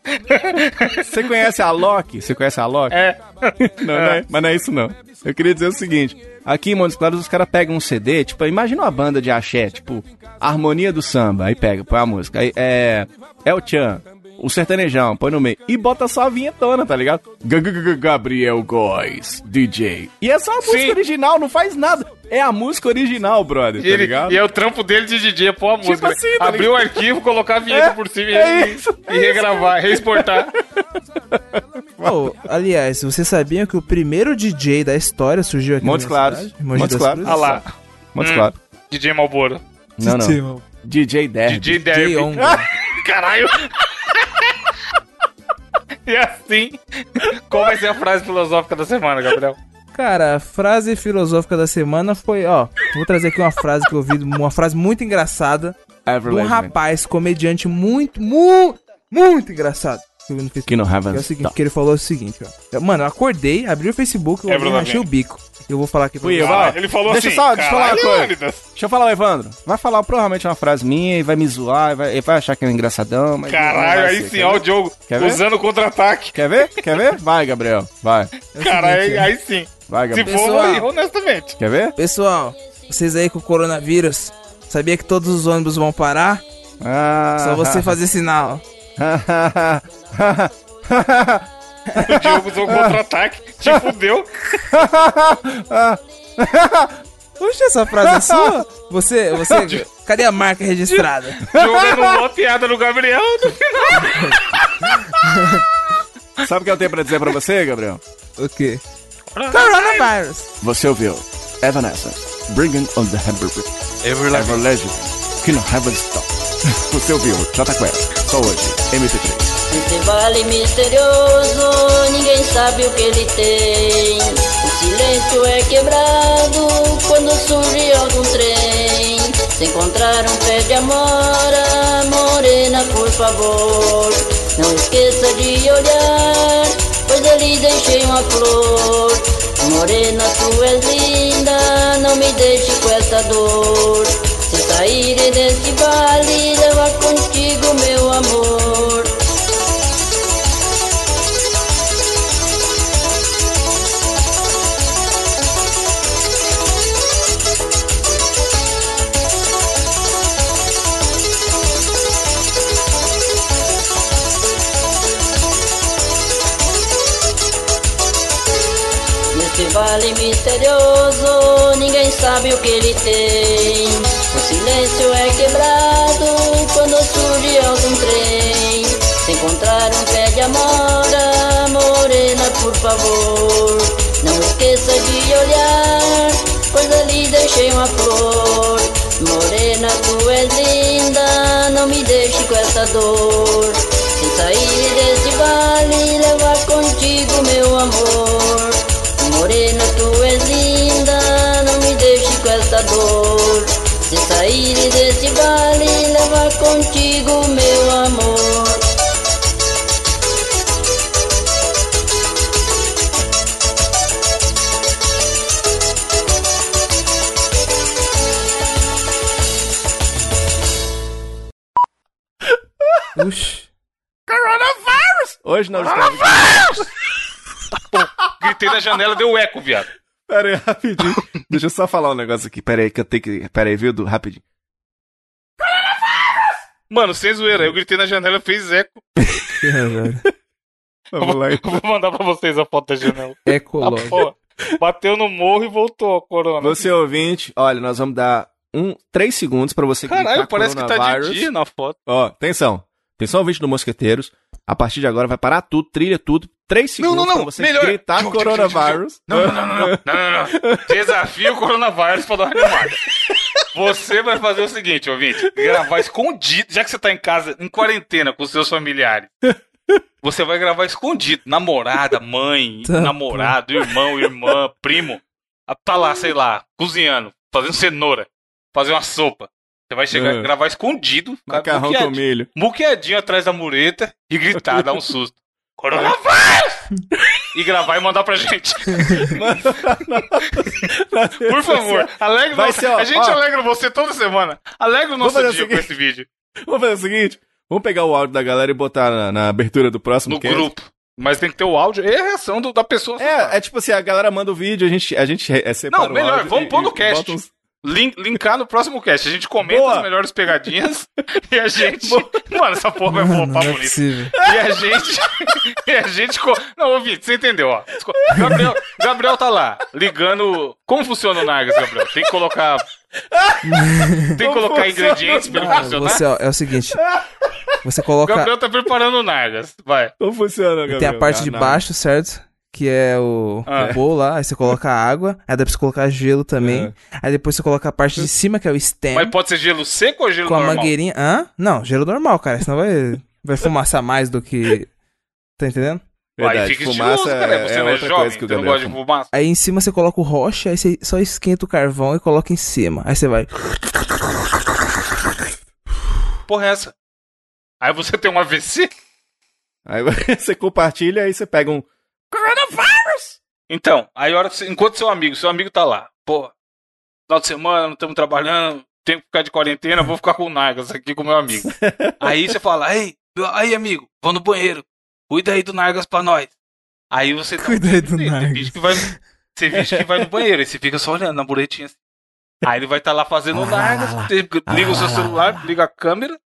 [laughs] Você conhece a Loki? Você conhece a Loki? É. [laughs] Não, não é, mas não é isso não. Eu queria dizer o seguinte: aqui em Montes Claros os caras pegam um CD, tipo, imagina uma banda de axé, tipo, Harmonia do Samba, aí pega, põe a música. Aí é. É o Chan, o sertanejão, põe no meio. E bota só a vinhetona, tá ligado? G- G- G- Gabriel Góes, DJ. E é só a música Sim. original, não faz nada. É a música original, brother, E, tá ele- ligado? e é o trampo dele de DJ pôr a música. né? assim, tá Abrir o arquivo, colocar a vinheta É, por cima e- é e, isso, e regravar, reexportar. [laughs] Ô, aliás, vocês sabiam que o primeiro DJ da história surgiu aqui Montes Claros. cidade? Montes das Claros. Cruzes? Ah lá. Montes Hum. Claros. DJ Malboro. Não, não. DJ. DJ Derby. DJ DJ Derby. Onga. [laughs] Caralho. [laughs] e assim, qual vai ser a frase filosófica da semana, Gabriel? Cara, a frase filosófica da semana foi, ó, vou trazer aqui uma frase que eu ouvi, uma frase muito engraçada Ever de um rapaz, comediante muito, muito, muito engraçado. que no Facebook. Que Que é o seguinte, que ele falou o seguinte, ó. Mano, eu acordei, abri o Facebook, eu achei o bico. Eu vou falar aqui pra Fui eu. Ele falou deixa assim, Só, deixa eu falar uma "Caralho, coisa. Leônidas." Deixa eu falar, o Evandro. Vai falar provavelmente uma frase minha e vai me zoar, e vai, ele vai achar que é engraçadão, mas. Caralho, aí ser. sim, ó o? Diogo usando o contra-ataque. Quer ver? Quer ver? Vai, Gabriel. Vai. É [laughs] Caralho, seguinte, aí, aí sim. Vai, Se Gabriel. for, Pessoal. aí, honestamente. Quer ver? Pessoal, vocês aí com o coronavírus, sabia que todos os ônibus vão parar? Ah, Só você fazer sinal. [laughs] [laughs] O Diogo usou contra-ataque, [laughs] te fudeu. [laughs] Puxa, essa frase é sua? Você, você, cadê a marca registrada? Jogando uma piada no Gabriel no [laughs] final. Sabe o que eu tenho pra dizer pra você, Gabriel? O quê? Coronavirus. Você ouviu Evanescence, Bringing on the Hamburger, Ever Ever Legend, que não have stop. Você ouviu J Quest, só hoje, MP3. Esse vale misterioso, ninguém sabe o que ele tem. O silêncio é quebrado quando surge algum trem. Se encontrar um pé de amora, morena, por favor. Não esqueça de olhar, pois ali deixei uma flor. Morena, tu és linda, não me deixe com essa dor. Se sair desse vale, leva contigo meu amor. Vale misterioso, ninguém sabe o que ele tem. O silêncio é quebrado quando surge algum trem. Se encontrar um pé de amora, morena, por favor. Não esqueça de olhar, pois ali deixei uma flor. Morena, tu és linda, não me deixe com essa dor. Se sair desse vale, levar contigo meu amor. Morena, tu és linda, não me deixe com essa dor. Se sair desse vale, levar contigo meu amor. Puxa. Hoje nós estamos. Gritei na janela, deu eco, viado. Pera aí, rapidinho. [laughs] Deixa eu só falar um negócio aqui. Pera aí, que eu tenho que. Pera aí, viu, Du? Rapidinho. Mano, sem zoeira, eu gritei na janela, fez eco. [laughs] Vamos lá, então. Eu vou mandar pra vocês a foto da janela. [laughs] Ecológico. Bateu no morro e voltou a corona. Você ouvinte, olha, nós vamos dar um, três segundos pra você Caralho, gritar parece que tá de dia na foto. Ó, atenção. Atenção, ouvinte do Mosqueteiros. A partir de agora vai parar tudo, trilha tudo. Três segundos não, não, pra você melhor. gritar Diogo, Diogo, coronavírus. Não, não, não, não, não, não, não, não. [laughs] Desafio o coronavírus pra dar uma animada. Você vai fazer o seguinte, ouvinte, gravar escondido, já que você tá em casa, em quarentena com seus familiares. Você vai gravar escondido, namorada, mãe, Tá, namorado, irmão, irmã, primo. Tá lá, sei lá, cozinhando, fazendo cenoura, fazer uma sopa. Você vai chegar, É. gravar escondido, Macarrão com milho. muqueadinho atrás da mureta e gritar, dar um susto. Coronavírus! e gravar e mandar pra gente. [laughs] Por favor, alegre Vai nosso- ser, ó, A gente ó. alegra você toda semana. Alegra o nosso fazer o dia com esse vídeo. Vamos fazer o seguinte: vamos pegar o áudio da galera e botar na, na abertura do próximo No cast. grupo. Mas tem que ter o áudio e a reação do- da pessoa. É, é tipo assim, a galera manda o vídeo, a gente, a gente é, separa Não, o melhor, áudio vamos e- pôr no e cast. uns- Link- linkar no próximo cast. A gente comenta Boa. as melhores pegadinhas [laughs] e a gente. Mano, essa porra vai Mano, flopar não é bonito. possível. E a gente. [laughs] e a gente. co- Não, ouvinte, você entendeu, ó. Gabriel, Gabriel tá lá, ligando. Como funciona o Nargas, Gabriel? Tem que colocar. Tem que Como colocar funciona ingredientes pra ele funcionar? você, ó, é o seguinte. Você O coloca. Gabriel tá preparando o Nargas. Vai. Como funciona, Gabriel? Tem a parte de não. baixo, certo? Que é o, Ah. o bowl lá, aí você coloca a água, aí dá pra você colocar gelo também. Aí depois você coloca a parte de cima, que é o stem, Mas pode ser gelo seco ou gelo com a normal? mangueirinha. Hã? Não, gelo normal, cara, senão vai, vai fumaçar mais do que. Tá entendendo? Verdade, aí fica fumaça estiloso, cara. é- Você é não é outra jovem, coisa que o você não gosta de fuma. fumaça. Aí em cima você coloca o rocha, aí você só esquenta o carvão e coloca em cima. Aí você vai. Porra é essa? Aí você tem um AVC? Aí [laughs] você compartilha, aí você pega um. Então, aí hora enquanto seu amigo, seu amigo tá lá, pô, final de semana, não estamos trabalhando, tenho que ficar de quarentena, vou ficar com o Nargas aqui com meu amigo. [laughs] aí você fala, aí, aí amigo, vou no banheiro, cuida aí do Nargas pra nós. Aí você um Cuida aí do Nargas. finge que vai, você finge que vai no banheiro, aí você fica só olhando na muretinha assim. Aí ele vai estar lá fazendo o Nargas, você liga o seu celular, liga a câmera,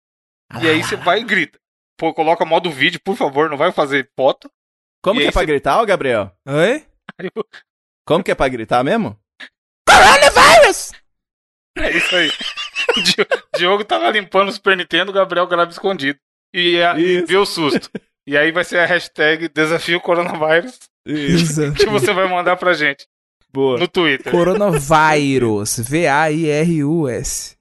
e aí você vai e grita. Pô, coloca modo vídeo, por favor, não vai fazer foto. Como E que é pra você- gritar, ô Gabriel? Oi? Como que é pra gritar mesmo? É isso aí. [laughs] Diogo lá limpando o Super Nintendo, o Gabriel grava escondido. E, a- vê o susto. E aí vai ser a hashtag Desafio Coronavírus Isso. [laughs] que você vai mandar pra gente Boa. no Twitter. Coronavírus. V-A-I-R-U-S.